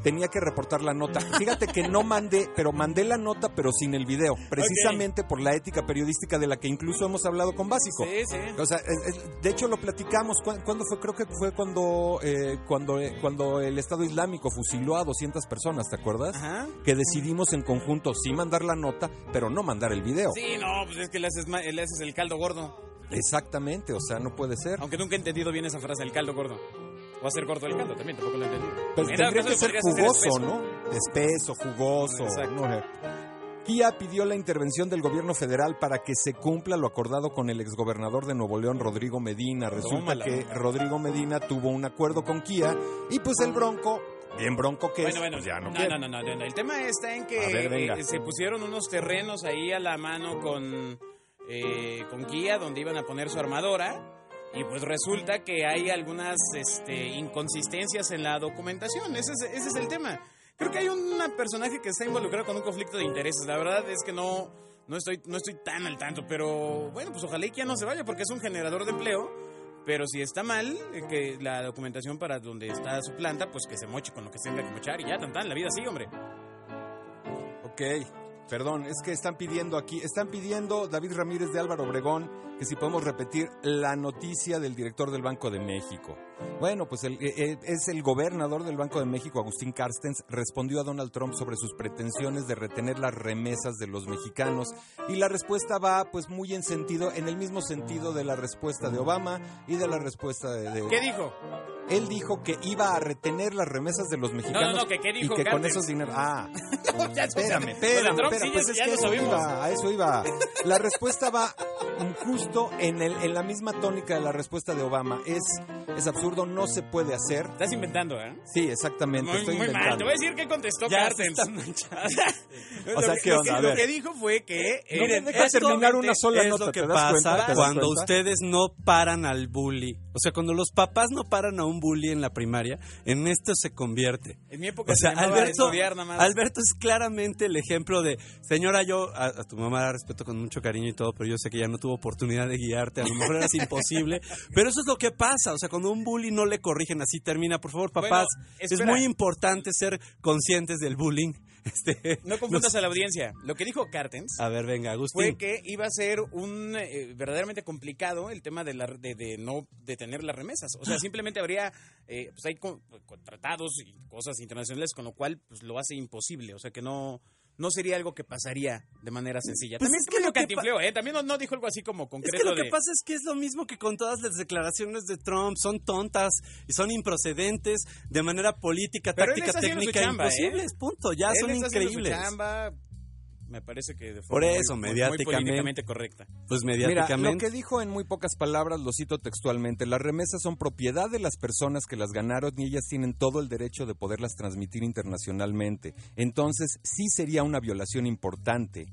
Tenía que reportar la nota. Fíjate que no mandé, pero mandé la nota, pero sin el video, precisamente por la ética periodística de la que incluso hemos hablado con Básico. Sí, sí. O sea, es- es- de hecho lo platicamos. ¿Cuá- ¿Cuándo fue? Creo que fue cuando eh, cuando eh, cuando el Estado Islámico fusiló a 200 personas, ¿te acuerdas? Ajá. Que decidimos en conjunto sí mandar la nota, pero no mandar el video. Sí, no, pues es que le haces, le haces el caldo gordo. Exactamente, o sea, no puede ser. Aunque nunca he entendido bien esa frase, el caldo gordo. O hacer gordo el caldo, también tampoco lo he entendido. Pero En tendría que ser jugoso, espeso. ¿no? Espeso, jugoso. Exacto. Kia pidió la intervención del gobierno federal para que se cumpla lo acordado con el exgobernador de Nuevo León, Rodrigo Medina. Resulta Tómala. que Rodrigo Medina tuvo un acuerdo con Kia y pues el bronco, bien bronco que Bueno, es, bueno, pues ya no, no, no, no, no, no. El tema está en que A ver, eh, se pusieron unos terrenos ahí a la mano con, eh, con Kia donde iban a poner su armadora. Y pues resulta que hay algunas este, inconsistencias en la documentación. Ese es, ese es el tema. Creo que hay un personaje que está involucrado con un conflicto de intereses. La verdad es que no, no, estoy, no estoy tan al tanto. Pero bueno, pues ojalá y Kia no se vaya porque es un generador de empleo. Pero si está mal, eh, que la documentación para donde está su planta, pues que se moche con lo que tenga que mochar y ya, tan tan, la vida sigue, hombre. Ok, perdón, es que están pidiendo aquí, están pidiendo David Ramírez de Álvaro Obregón que si podemos repetir la noticia del director del Banco de México. Bueno, pues el, eh, eh, es el gobernador del Banco de México, Agustín Carstens, respondió a Donald Trump sobre sus pretensiones de retener las remesas de los mexicanos y la respuesta va pues muy en sentido, en el mismo sentido de la respuesta de Obama y de la respuesta de... de- ¿Qué dijo? Él dijo que iba a retener las remesas de los mexicanos no, que qué dijo y que con esos dineros... Ah, [laughs] Ya, espérame, espérame, espérame, sí, pues es que eso iba, a eso iba. La respuesta va justo en, el, en la misma tónica de la respuesta de Obama. Es, es absurdo, no se puede hacer. Estás inventando, ¿eh? Sí, exactamente, Muy, estoy muy mal. inventando. Te voy a decir qué contestó Ya manchando. [laughs] O sea, Lo que- ¿qué lo onda? que- Lo que dijo fue que... No me miren, deja terminar una sola es nota, lo que ¿te das pasa cuenta? ¿Te das cuando cuenta? ustedes no paran al bully. O sea, cuando los papás no paran a un bully en la primaria, en esto se convierte. En mi época O sea, se Alberto, estudiar nada más. Alberto es claramente el ejemplo de, señora, yo a, a tu mamá la respeto con mucho cariño y todo, pero yo sé que ya no tuvo oportunidad de guiarte, a lo mejor eras [laughs] imposible, pero eso es lo que pasa, o sea, cuando un bully no le corrigen así termina, por favor, papás, Bueno, es muy importante ser conscientes del bullying. [laughs] Este, No confundas a la audiencia. Lo que dijo Cartens A ver, venga, Agustín. fue que iba a ser un eh, verdaderamente complicado el tema de, la, de, de no detener las remesas. O sea, [gasps] simplemente habría, eh, pues hay co- co- tratados y cosas internacionales con lo cual pues, lo hace imposible. O sea, que no, no sería algo que pasaría de manera sencilla. Pues También es es que lo que cantinfleo, ¿eh? También no, no dijo algo así como Es concreto que lo que pasa es que es lo mismo que con todas las declaraciones de Trump. Son tontas y son improcedentes de manera política, Pero táctica, técnica, chamba, ¿eh? imposibles. Punto. Ya Él son haciendo su increíbles. chamba, me parece que de Por forma eso, muy- muy- mediáticamente. Muy políticamente correcta. Pues Mira, lo mediáticamente. que dijo en muy pocas palabras, lo cito textualmente, las remesas son propiedad de las personas que las ganaron y ellas tienen todo el derecho de poderlas transmitir internacionalmente. Entonces, sí sería una violación importante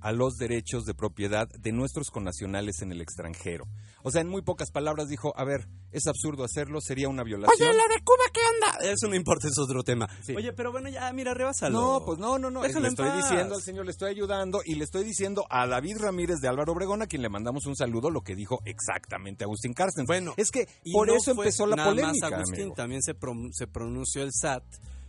a los derechos de propiedad de nuestros connacionales en el extranjero. O sea, en muy pocas palabras dijo, a ver, es absurdo hacerlo, sería una violación. Oye, la de Cuba, ¿qué onda? Eso no importa, es otro tema. Oye, pero bueno, ya, mira, rebásalo. No, pues no, no, no. Déjalo le en estoy paz. diciendo al señor, le estoy ayudando y le estoy diciendo a David Ramírez de Álvaro Obregón, a quien le mandamos un saludo, lo que dijo exactamente Agustín Carstens. Bueno, es que Y por no eso empezó la nada polémica. Más Agustín amigo. también se pronunció el SAT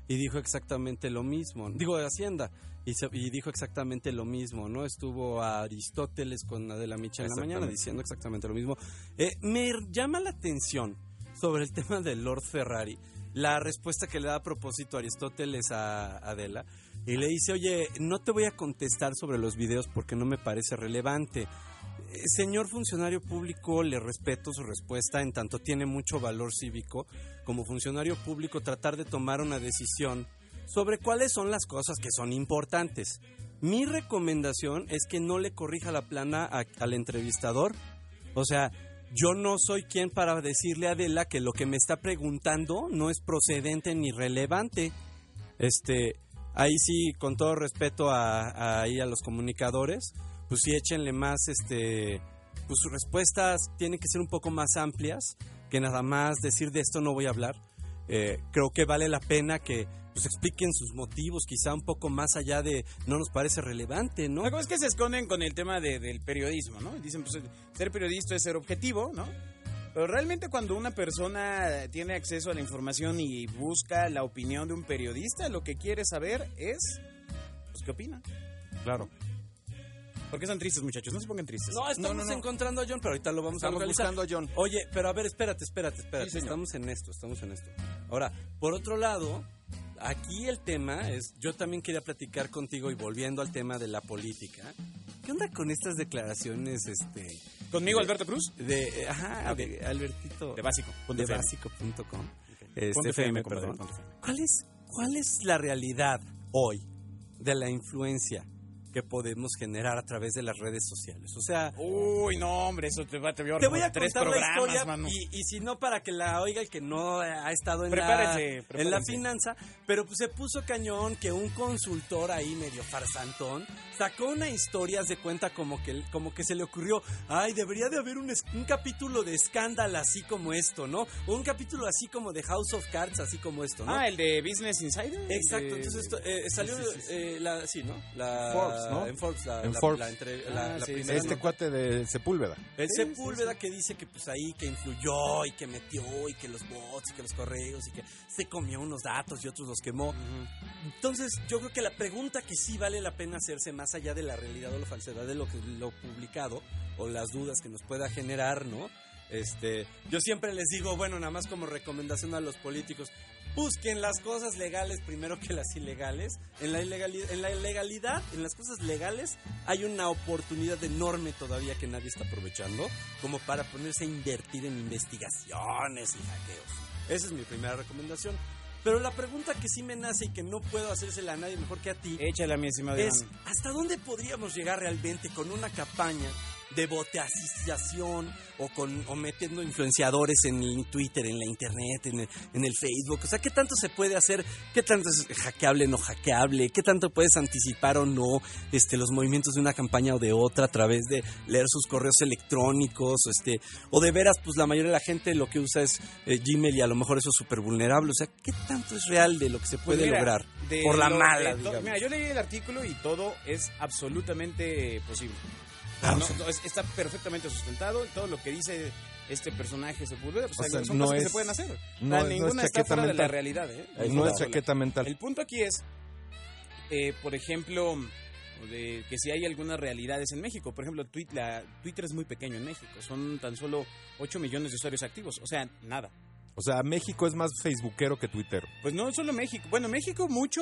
y dijo exactamente lo mismo. Digo, de Hacienda. Y, se- y dijo exactamente lo mismo, ¿no? Estuvo Aristóteles con Adela Micha en la mañana diciendo exactamente lo mismo. Eh, me llama la atención sobre el [laughs] tema de Lord Ferrari, la respuesta que le da a propósito Aristóteles a Adela. Y le dice, oye, no te voy a contestar sobre los videos porque no me parece relevante. Eh, Señor funcionario público, le respeto su respuesta en tanto tiene mucho valor cívico. Como funcionario público, tratar de tomar una decisión sobre cuáles son las cosas que son importantes. Mi recomendación es que no le corrija la plana al entrevistador. O sea, yo no soy quien para decirle a Adela que lo que me está preguntando no es procedente ni relevante. Este, ahí sí, con todo respeto a, a- ahí a los comunicadores, pues sí échenle más, este, pues sus respuestas tienen que ser un poco más amplias que nada más decir de esto no voy a hablar. Eh, creo que vale la pena que pues expliquen sus motivos, quizá un poco más allá de no nos parece relevante, ¿no? La cosa es que se esconden con el tema de- del periodismo, ¿no? Dicen, pues, ser periodista es ser objetivo, ¿no? Pero realmente cuando una persona tiene acceso a la información y busca la opinión de un periodista, lo que quiere saber es, pues, ¿qué opina? Claro. ¿Por qué están tristes, muchachos? No se pongan tristes. No, estamos encontrando a John, pero ahorita lo vamos Estamos a localizar. buscando a John. Oye, pero a ver, espérate, espérate, espérate. Sí, estamos en esto, estamos en esto. Ahora, por otro lado, aquí el tema es, yo también quería platicar contigo y volviendo al tema de la política. ¿Qué onda con estas declaraciones, este... ¿Conmigo, de- Alberto Cruz? De, ajá, Ok. de Albertito. De básico, De FM. básico.com. Este, FM, perdón. ¿Cuál es, ¿Cuál es la realidad hoy de la influencia que podemos generar a través de las redes sociales? O sea... Uy, no, hombre, eso te va te veo Te voy a tres contar la historia mano. y, y si no para que la oiga el que no ha estado en, la, Prepárese, en la finanza, pero pues se puso cañón que un consultor ahí medio farsantón sacó una historia de cuenta como que como que se le ocurrió, ay, debería de haber un, un capítulo de escándalo así como esto, ¿no? O un capítulo así como de House of Cards así como esto, ¿no? Ah, el de Business Insider. Exacto, de- entonces esto, eh, salió Sí, sí, sí. eh, la sí, ¿no? La Forbes, ¿no? en Forbes la, En la- Forbes. la entre- la- Ah, la sí, primera Este nota. cuate de Sepúlveda. El Sí, Sepúlveda sí, que dice que pues ahí que influyó y que metió y que los bots y que los correos y que se comió unos datos y otros los quemó. Entonces yo creo que la pregunta que sí vale la pena hacerse más allá de la realidad o la falsedad de lo que lo publicado o las dudas que nos pueda generar, ¿no? Este, yo siempre les digo, bueno, nada más como recomendación a los políticos, busquen las cosas legales primero que las ilegales. En la ilegalidad, en la ilegalidad, en las cosas legales, hay una oportunidad enorme todavía que nadie está aprovechando, como para ponerse a invertir en investigaciones y hackeos. Esa es mi primera recomendación. Pero la pregunta que sí me nace y que no puedo hacérsela a nadie mejor que a ti Échale a mi estimado es Iván. hasta dónde podríamos llegar realmente con una campaña de boteasización o con o metiendo influenciadores en el Twitter, en la internet, en el, en el Facebook. O sea, ¿qué tanto se puede hacer? ¿Qué tanto es hackeable, no hackeable? ¿Qué tanto puedes anticipar o no este, los movimientos de una campaña o de otra a través de leer sus correos electrónicos? O, este, o de veras, pues la mayoría de la gente lo que usa es eh, Gmail y a lo mejor eso es súper vulnerable. O sea, ¿qué tanto es real de lo que se Pues puede mira, lograr? Por la lo- mala. Mira, yo leí el artículo y todo es absolutamente posible. Ah, No, o sea- no, es- está perfectamente sustentado. Todo lo que dice este personaje pues, O sea, son no cosas que es- se pueden hacer. No- no es ninguna está fuera de la realidad. ¿eh? No es Ninguna. chaqueta mental. El punto aquí es, eh, por ejemplo, de que si hay algunas realidades en México. Por ejemplo, Twitter, la, Twitter es muy pequeño en México. Son tan solo 8 millones de usuarios activos. O sea, nada. O sea, México es más facebookero que tuitero. Pues no solo México. Bueno, México mucho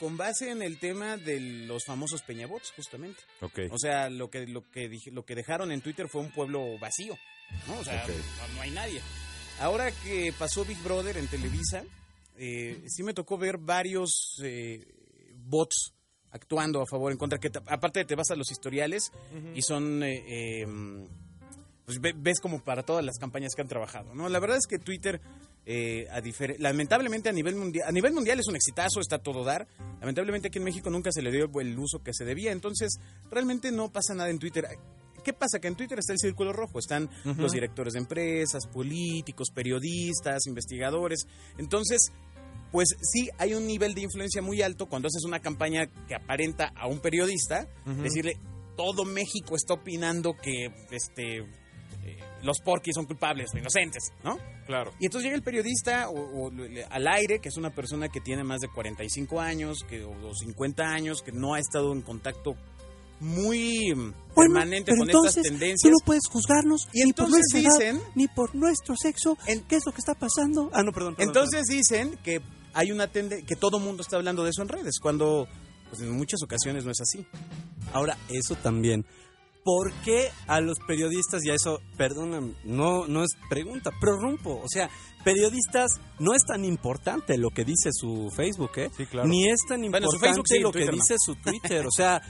con base en el tema de los famosos peñabots, justamente. Ok. O sea, lo que lo que dije- lo que dejaron en Twitter fue un pueblo vacío, ¿no? O sea, no, no hay nadie. Ahora que pasó Big Brother en Televisa, eh, sí me tocó ver varios eh, bots actuando a favor, en contra, que te- aparte te vas a los historiales y son, eh, eh, pues ve- ves como para todas las campañas que han trabajado, ¿no? La verdad es que Twitter, eh, a lamentablemente a nivel mundial, a nivel mundial es un exitazo, está todo dar. Lamentablemente aquí en México nunca se le dio el uso que se debía, entonces realmente no pasa nada en Twitter. ¿Qué pasa? Que en Twitter está el círculo rojo, están los directores de empresas, políticos, periodistas, investigadores. Entonces, pues sí hay un nivel de influencia muy alto cuando haces una campaña que aparenta a un periodista, decirle todo México está opinando que este los porquis son culpables o inocentes, ¿no? Claro. Y entonces llega el periodista o, al aire, que es una persona que tiene más de 45 años que, o, o 50 años, que no ha estado en contacto muy mm, permanente pero con entonces, estas Tú tendencias. no puedes juzgarnos Y ni por edad, dicen- ni por nuestro sexo. ¿Qué es lo que está pasando? Ah, no, perdón. perdón, Entonces dicen que hay una tendencia, que todo mundo está hablando de eso en redes, cuando pues, en muchas ocasiones no es así. Ahora, eso también. ¿Por qué a los periodistas, y a eso, perdóname, no, no es pregunta, prorrumpo? O sea, periodistas no es tan importante lo que dice su Facebook, ¿eh? claro. Ni es tan Bueno, su importante Facebook sí, lo Twitter que no. dice su Twitter. O sea,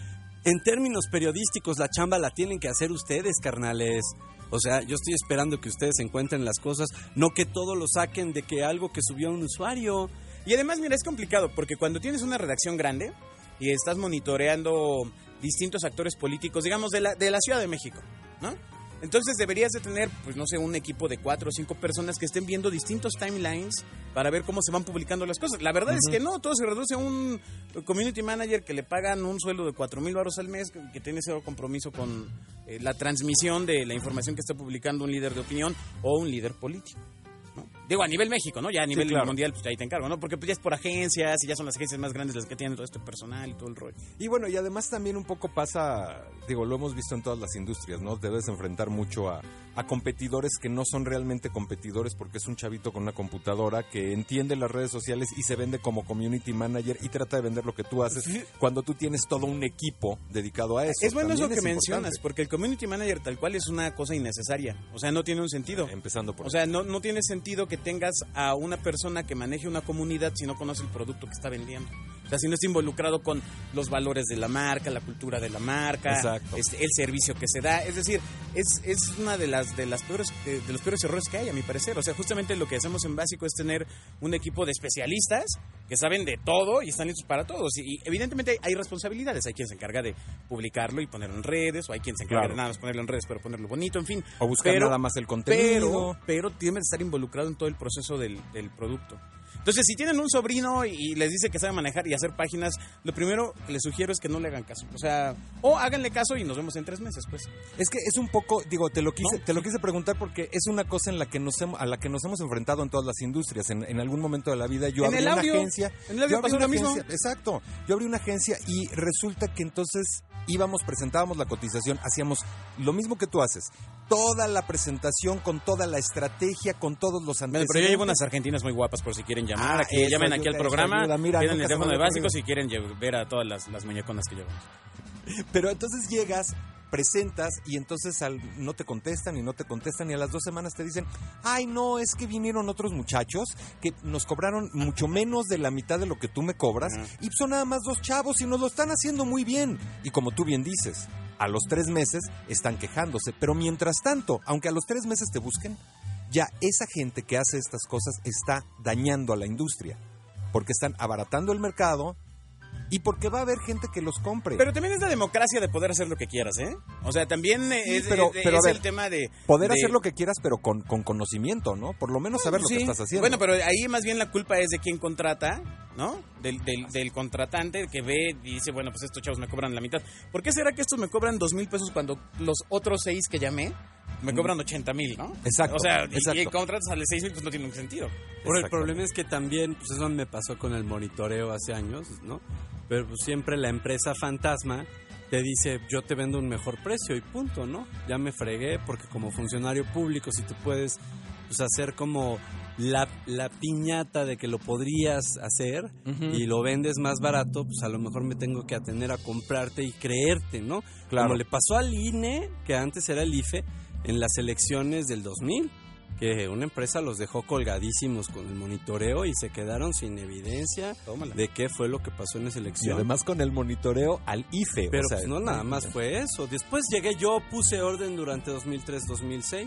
en términos periodísticos, la chamba la tienen que hacer ustedes, carnales. O sea, yo estoy esperando que ustedes encuentren las cosas, no que todo lo saquen de que algo que subió un usuario. Y además, mira, es complicado porque cuando tienes una redacción grande y estás monitoreando distintos actores políticos, digamos, de la, de la Ciudad de México, ¿no? Entonces deberías de tener, pues no sé, un equipo de cuatro o cinco personas que estén viendo distintos timelines para ver cómo se van publicando las cosas. La verdad es que no, todo se reduce a un community manager que le pagan un sueldo de cuatro mil baros al mes, que, que tiene cero compromiso con eh, la transmisión de la información que está publicando un líder de opinión o un líder político. Digo, a nivel México, ¿no? Ya a nivel claro. mundial, pues ahí te encargo, ¿no? Porque pues, ya es por agencias y ya son las agencias más grandes las que tienen todo este personal y todo el rollo. Y bueno, y además también un poco pasa, digo, lo hemos visto en todas las industrias, ¿no? Debes enfrentar mucho a, a competidores que no son realmente competidores porque es un chavito con una computadora que entiende las redes sociales y se vende como community manager y trata de vender lo que tú haces cuando tú tienes todo un equipo dedicado a eso. es bueno eso que es mencionas, importante. porque el community manager tal cual es una cosa innecesaria. O sea, no tiene un sentido. Empezando por O sea, no, no tiene sentido que tengas a una persona que maneje una comunidad si no conoce el producto que está vendiendo. O sea, si no está involucrado con los valores de la marca, la cultura de la marca, este, el servicio que se da. Es decir, es, es una de las de las peores de, de los peores errores que hay, a mi parecer. O sea, justamente lo que hacemos en básico es tener un equipo de especialistas que saben de todo y están listos para todos. Y, y evidentemente hay, hay responsabilidades. Hay quien se encarga de publicarlo y ponerlo en redes, o hay quien se encarga Claro. de nada más ponerlo en redes, pero ponerlo bonito, en fin. O buscar Pero- nada más el contenido. Pero, pero tiene que estar involucrado en todo el proceso del, del producto. Entonces, si tienen un sobrino y les dice que sabe manejar y hacer páginas, lo primero que les sugiero es que no le hagan caso. O sea, o háganle caso y nos vemos en tres meses, pues. Es que es un poco, digo, te lo quise, te lo quise preguntar porque es una cosa en la que nos hemos, a la que nos hemos enfrentado en todas las industrias. En, en algún momento de la vida yo En abrí una agencia. en el audio yo abrí pasó una lo mismo. agencia, Exacto. Yo abrí una agencia y resulta que entonces íbamos, presentábamos la cotización, hacíamos lo mismo que tú haces. Toda la presentación con toda la estrategia, con todos los Bueno, antecedentes. pero yo llevo unas argentinas muy guapas por si quieren llamar. Ah, aquí, eso llamen aquí al programa. Mira, tienen el teléfono de había básico ocurrido. si quieren ver a todas las, las muñeconas que llevamos. [laughs] Pero entonces llegas, presentas y entonces al- no te contestan y no te contestan y a las dos semanas te dicen, ay no, es que vinieron otros muchachos que nos cobraron mucho menos de la mitad de lo que tú me cobras y son nada más dos chavos y nos lo están haciendo muy bien. Y como tú bien dices, a los tres meses están quejándose, pero mientras tanto, aunque a los tres meses te busquen, ya esa gente que hace estas cosas está dañando a la industria, porque están abaratando el mercado y porque va a haber gente que los compre. Pero también es la democracia de poder hacer lo que quieras, ¿eh? O sea, también Sí, es, pero- es- pero es ver, el tema de... Poder de- hacer lo que quieras, pero con, con conocimiento, ¿no? Por lo menos saber lo que estás haciendo. Bueno, pero ahí más bien la culpa es de quien contrata, ¿no? Del, del, del contratante que ve y dice, bueno, pues estos chavos me cobran la mitad. ¿Por qué será que estos me cobran dos mil pesos cuando los otros seis que llamé me cobran 80 mil, ¿no? Mm. Exacto, O sea, y- exacto. y, contratas al de 6 mil, pues no tiene un sentido. Pero el problema es que también, pues eso me pasó con el monitoreo hace años, ¿no? Pero pues, siempre la empresa fantasma te dice, yo te vendo un mejor precio y punto, ¿no? Ya me fregué porque como funcionario público, si tú puedes pues hacer como la, la piñata de que lo podrías hacer Ujú. y lo vendes más barato, pues a lo mejor me tengo que atener a comprarte y creerte, ¿no? Claro. Como le pasó al INE, que antes era el IFE, en las elecciones del 2000 que una empresa los dejó colgadísimos con el monitoreo y se quedaron sin evidencia de qué fue lo que pasó en esa Y elección. además con el monitoreo al IFE. Pero o sea, pues no nada más fue eso. Después llegué yo, puse orden durante 2003-2006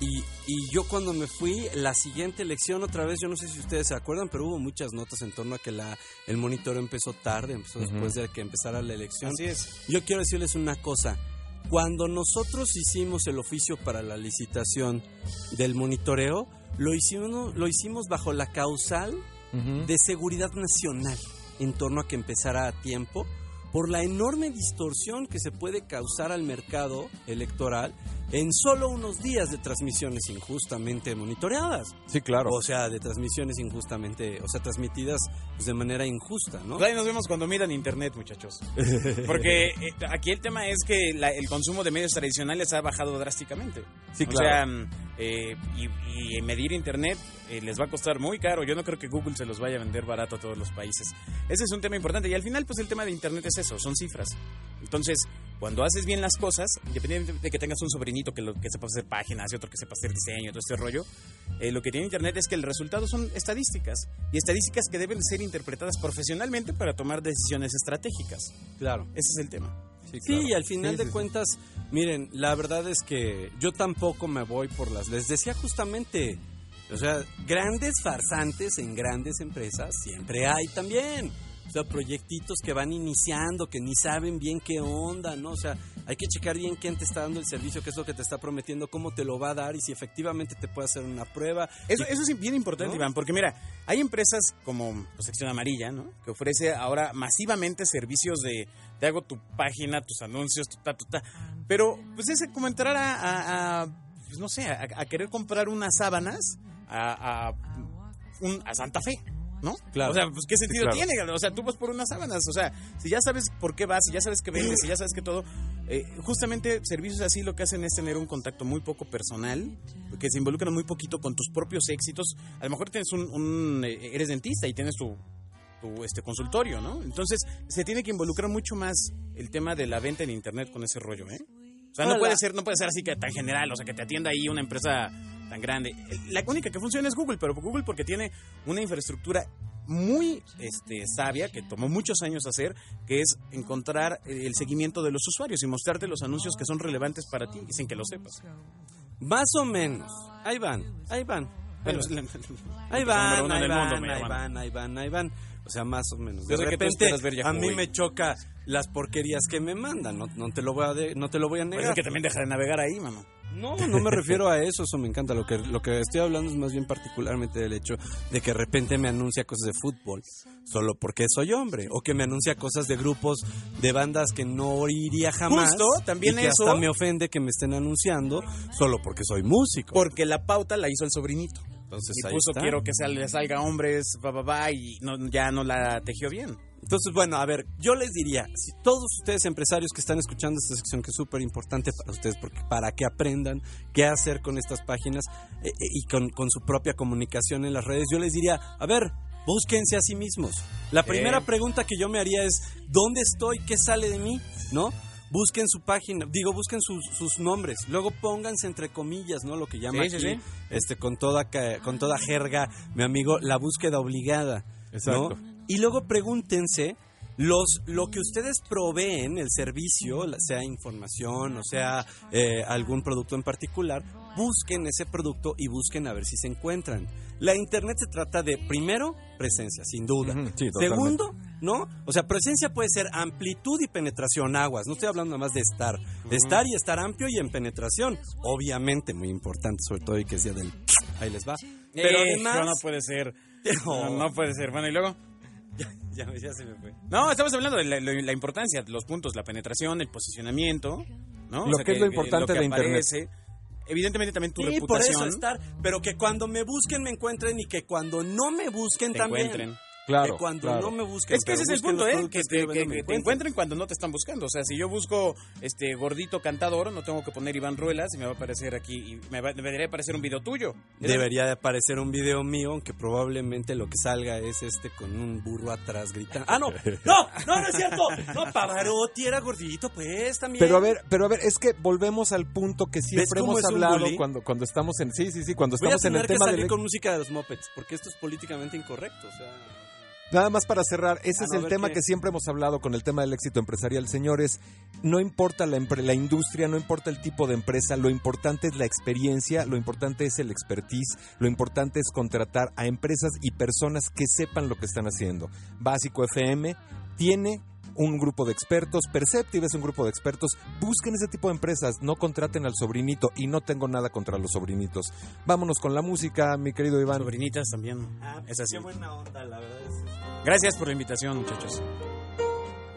y, y yo cuando me fui, la siguiente elección otra vez, yo no sé si ustedes se acuerdan, pero hubo muchas notas en torno a que la, el monitoreo empezó tarde, empezó después de que empezara la elección. Así es. Yo quiero decirles una cosa. Cuando nosotros hicimos el oficio para la licitación del monitoreo, lo hicimos, lo hicimos bajo la causal de seguridad nacional en torno a que empezara a tiempo por la enorme distorsión que se puede causar al mercado electoral en solo unos días de transmisiones injustamente monitoreadas. Sí, claro. O sea, de transmisiones injustamente, o sea, transmitidas pues, de manera injusta, ¿no? Ahí nos vemos cuando miran internet, muchachos. [laughs] Porque eh, aquí el tema es que la- el consumo de medios tradicionales ha bajado drásticamente. Sí, O claro. sea, mm, eh, y, y medir internet eh, les va a costar muy caro. Yo no creo que Google se los vaya a vender barato a todos los países. Ese es un tema importante. Y al final, pues el tema de internet es eso, son cifras. Entonces, cuando haces bien las cosas, independientemente de que tengas un sobrinito que, lo, que sepa hacer páginas y otro que sepa hacer diseño y todo este rollo, eh, lo que tiene Internet es que el resultado son estadísticas. Y estadísticas que deben ser interpretadas profesionalmente para tomar decisiones estratégicas. Claro. Ese es el tema. Sí, y al final Sí, de sí, cuentas, miren, la verdad es que yo tampoco me voy por las... Les decía justamente, o sea, grandes farsantes en grandes empresas siempre hay también. O sea, proyectitos que van iniciando, que ni saben bien qué onda, ¿no? O sea, hay que checar bien quién te está dando el servicio, qué es lo que te está prometiendo, cómo te lo va a dar y si efectivamente te puede hacer una prueba. Eso, Y- eso es bien importante, ¿No? Iván, porque mira, hay empresas como pues, Sección Amarilla, ¿no? Que ofrece ahora masivamente servicios de te hago tu página, tus anuncios, tu ta, tu ta. Pero, pues es como entrar a, a- a, pues no sé, a, a querer comprar unas sábanas a, a, un- a Santa Fe. ¿No? Claro. O sea, pues qué sentido Sí, claro. tiene. O sea, tú vas por unas sábanas. O sea, si ya sabes por qué vas, si ya sabes que vendes, si ya sabes que todo. eh, justamente servicios así lo que hacen es tener un contacto muy poco personal, que se involucran muy poquito con tus propios éxitos. A lo mejor tienes un, un, eh, eres dentista y tienes tu, tu, este consultorio, ¿no? Entonces se tiene que involucrar mucho más el tema de la venta en internet con ese rollo, ¿eh? O sea, no puede ser, no puede ser así que tan general, o sea, que te atienda ahí una empresa tan grande. La única que funciona es Google, pero Google porque tiene una infraestructura muy este, sabia, que tomó muchos años hacer, que es encontrar eh, el seguimiento de los usuarios y mostrarte los anuncios que son relevantes para ti sin que lo sepas. Más o menos. Ahí van, ahí van. Bueno, Ahí es van, ahí van, ahí van, ahí van, ahí. O sea, más o menos. De repente, a mí me choca las porquerías que me mandan. No, no te lo voy a, de- no te lo voy a negar. que también deja de navegar ahí, mamá. No, no me refiero a eso, eso me encanta. Lo que, lo que estoy hablando es más bien particularmente del hecho de que de repente me anuncia cosas de fútbol, solo porque soy hombre, o que me anuncia cosas de grupos de bandas que no oiría jamás. Justo, también y que eso. hasta me ofende que me estén anunciando solo porque soy músico. Porque la pauta la hizo el sobrinito. Entonces y ahí puso está. quiero que sal- le salga hombres, va, va, va, y no, ya no la tejió bien. Entonces, bueno, a ver, yo les diría, si todos ustedes empresarios que están escuchando esta sección, que es súper importante para ustedes, porque para que aprendan qué hacer con estas páginas eh, eh, y con, con su propia comunicación en las redes, yo les diría, a ver, búsquense a sí mismos. La primera pregunta que yo me haría es, ¿dónde estoy? ¿Qué sale de mí? ¿No? Busquen su página, digo, busquen sus, sus nombres, luego pónganse entre comillas, ¿no? Lo que llama Sí, sí, aquí, sí. este, con toda, con toda jerga, mi amigo, la búsqueda obligada. Exacto. ¿no? Y luego pregúntense los, lo que ustedes proveen, el servicio, sea información o sea eh, algún producto en particular, busquen ese producto y busquen a ver si se encuentran. La internet se trata de, primero, presencia, sin duda. Sí. Segundo, ¿no? O sea, presencia puede ser amplitud y penetración, aguas. No estoy hablando nada más de estar. De estar y estar amplio y en penetración. Obviamente, muy importante, sobre todo hoy que es día del... Ahí les va. Pero Eh, además... no, no puede ser. [laughs] No, no puede ser. Bueno, y luego. Ya, ya se me fue. No, estamos hablando de la, la- la importancia, los puntos, la penetración, el posicionamiento, ¿no? Lo que es lo importante que de Internet. Evidentemente también tu Sí, por reputación. eso estar, pero que cuando me busquen me encuentren y que cuando no me busquen Te también. encuentren. Claro, Que cuando claro. no me busquen. Es que ese es el punto, ¿eh? Que, te, que- que encuentren cuando no te están buscando. O sea, si yo busco este gordito cantador, no tengo que poner Iván Ruelas y me va a aparecer aquí, y me va, debería aparecer un video tuyo. Debería de aparecer un video mío, aunque probablemente lo que salga es este con un burro atrás gritando. ¡Ah, no! [laughs] ¡No! ¡No, no es cierto! No, Pavarotti era gordito, pues, también. Pero a ver, pero a ver, es que volvemos al punto que siempre hemos hablado cuando, cuando estamos en. Sí, sí, sí, cuando Voy a estamos en tener el que tema salir del. con música de los Muppets, porque esto es políticamente incorrecto, o sea... Nada más para cerrar, ese es el tema qué. que siempre hemos hablado con el tema del éxito empresarial, señores. No importa la, la industria, no importa el tipo de empresa, lo importante es la experiencia, lo importante es el expertise, lo importante es contratar a empresas y personas que sepan lo que están haciendo. Básico FM tiene un grupo de expertos, Perceptive es un grupo de expertos, busquen ese tipo de empresas, no contraten al sobrinito y no tengo nada contra los sobrinitos. Vámonos con la música, mi querido Iván. Sobrinitas también. Ah, es así. Qué buena onda, la verdad es... Gracias por la invitación, muchachos.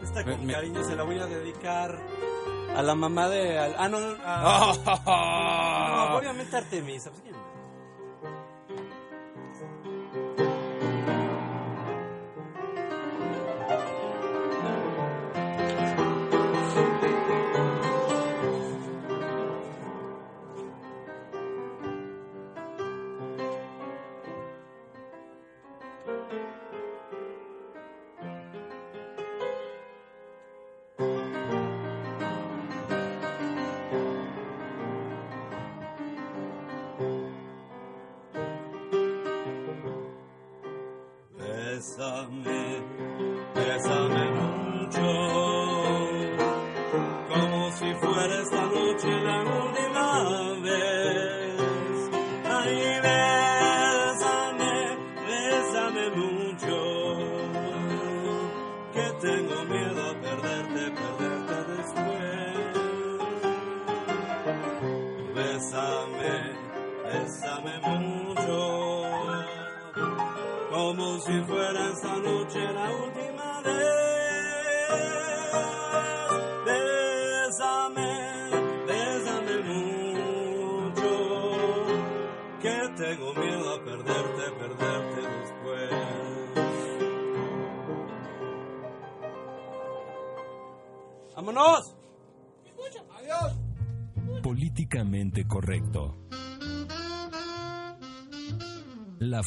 Esta Me- con me- cariño se la voy a dedicar a la mamá de... al- Ah, no, no, a- [laughs] no, obviamente Artemisa. pues,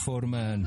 forma.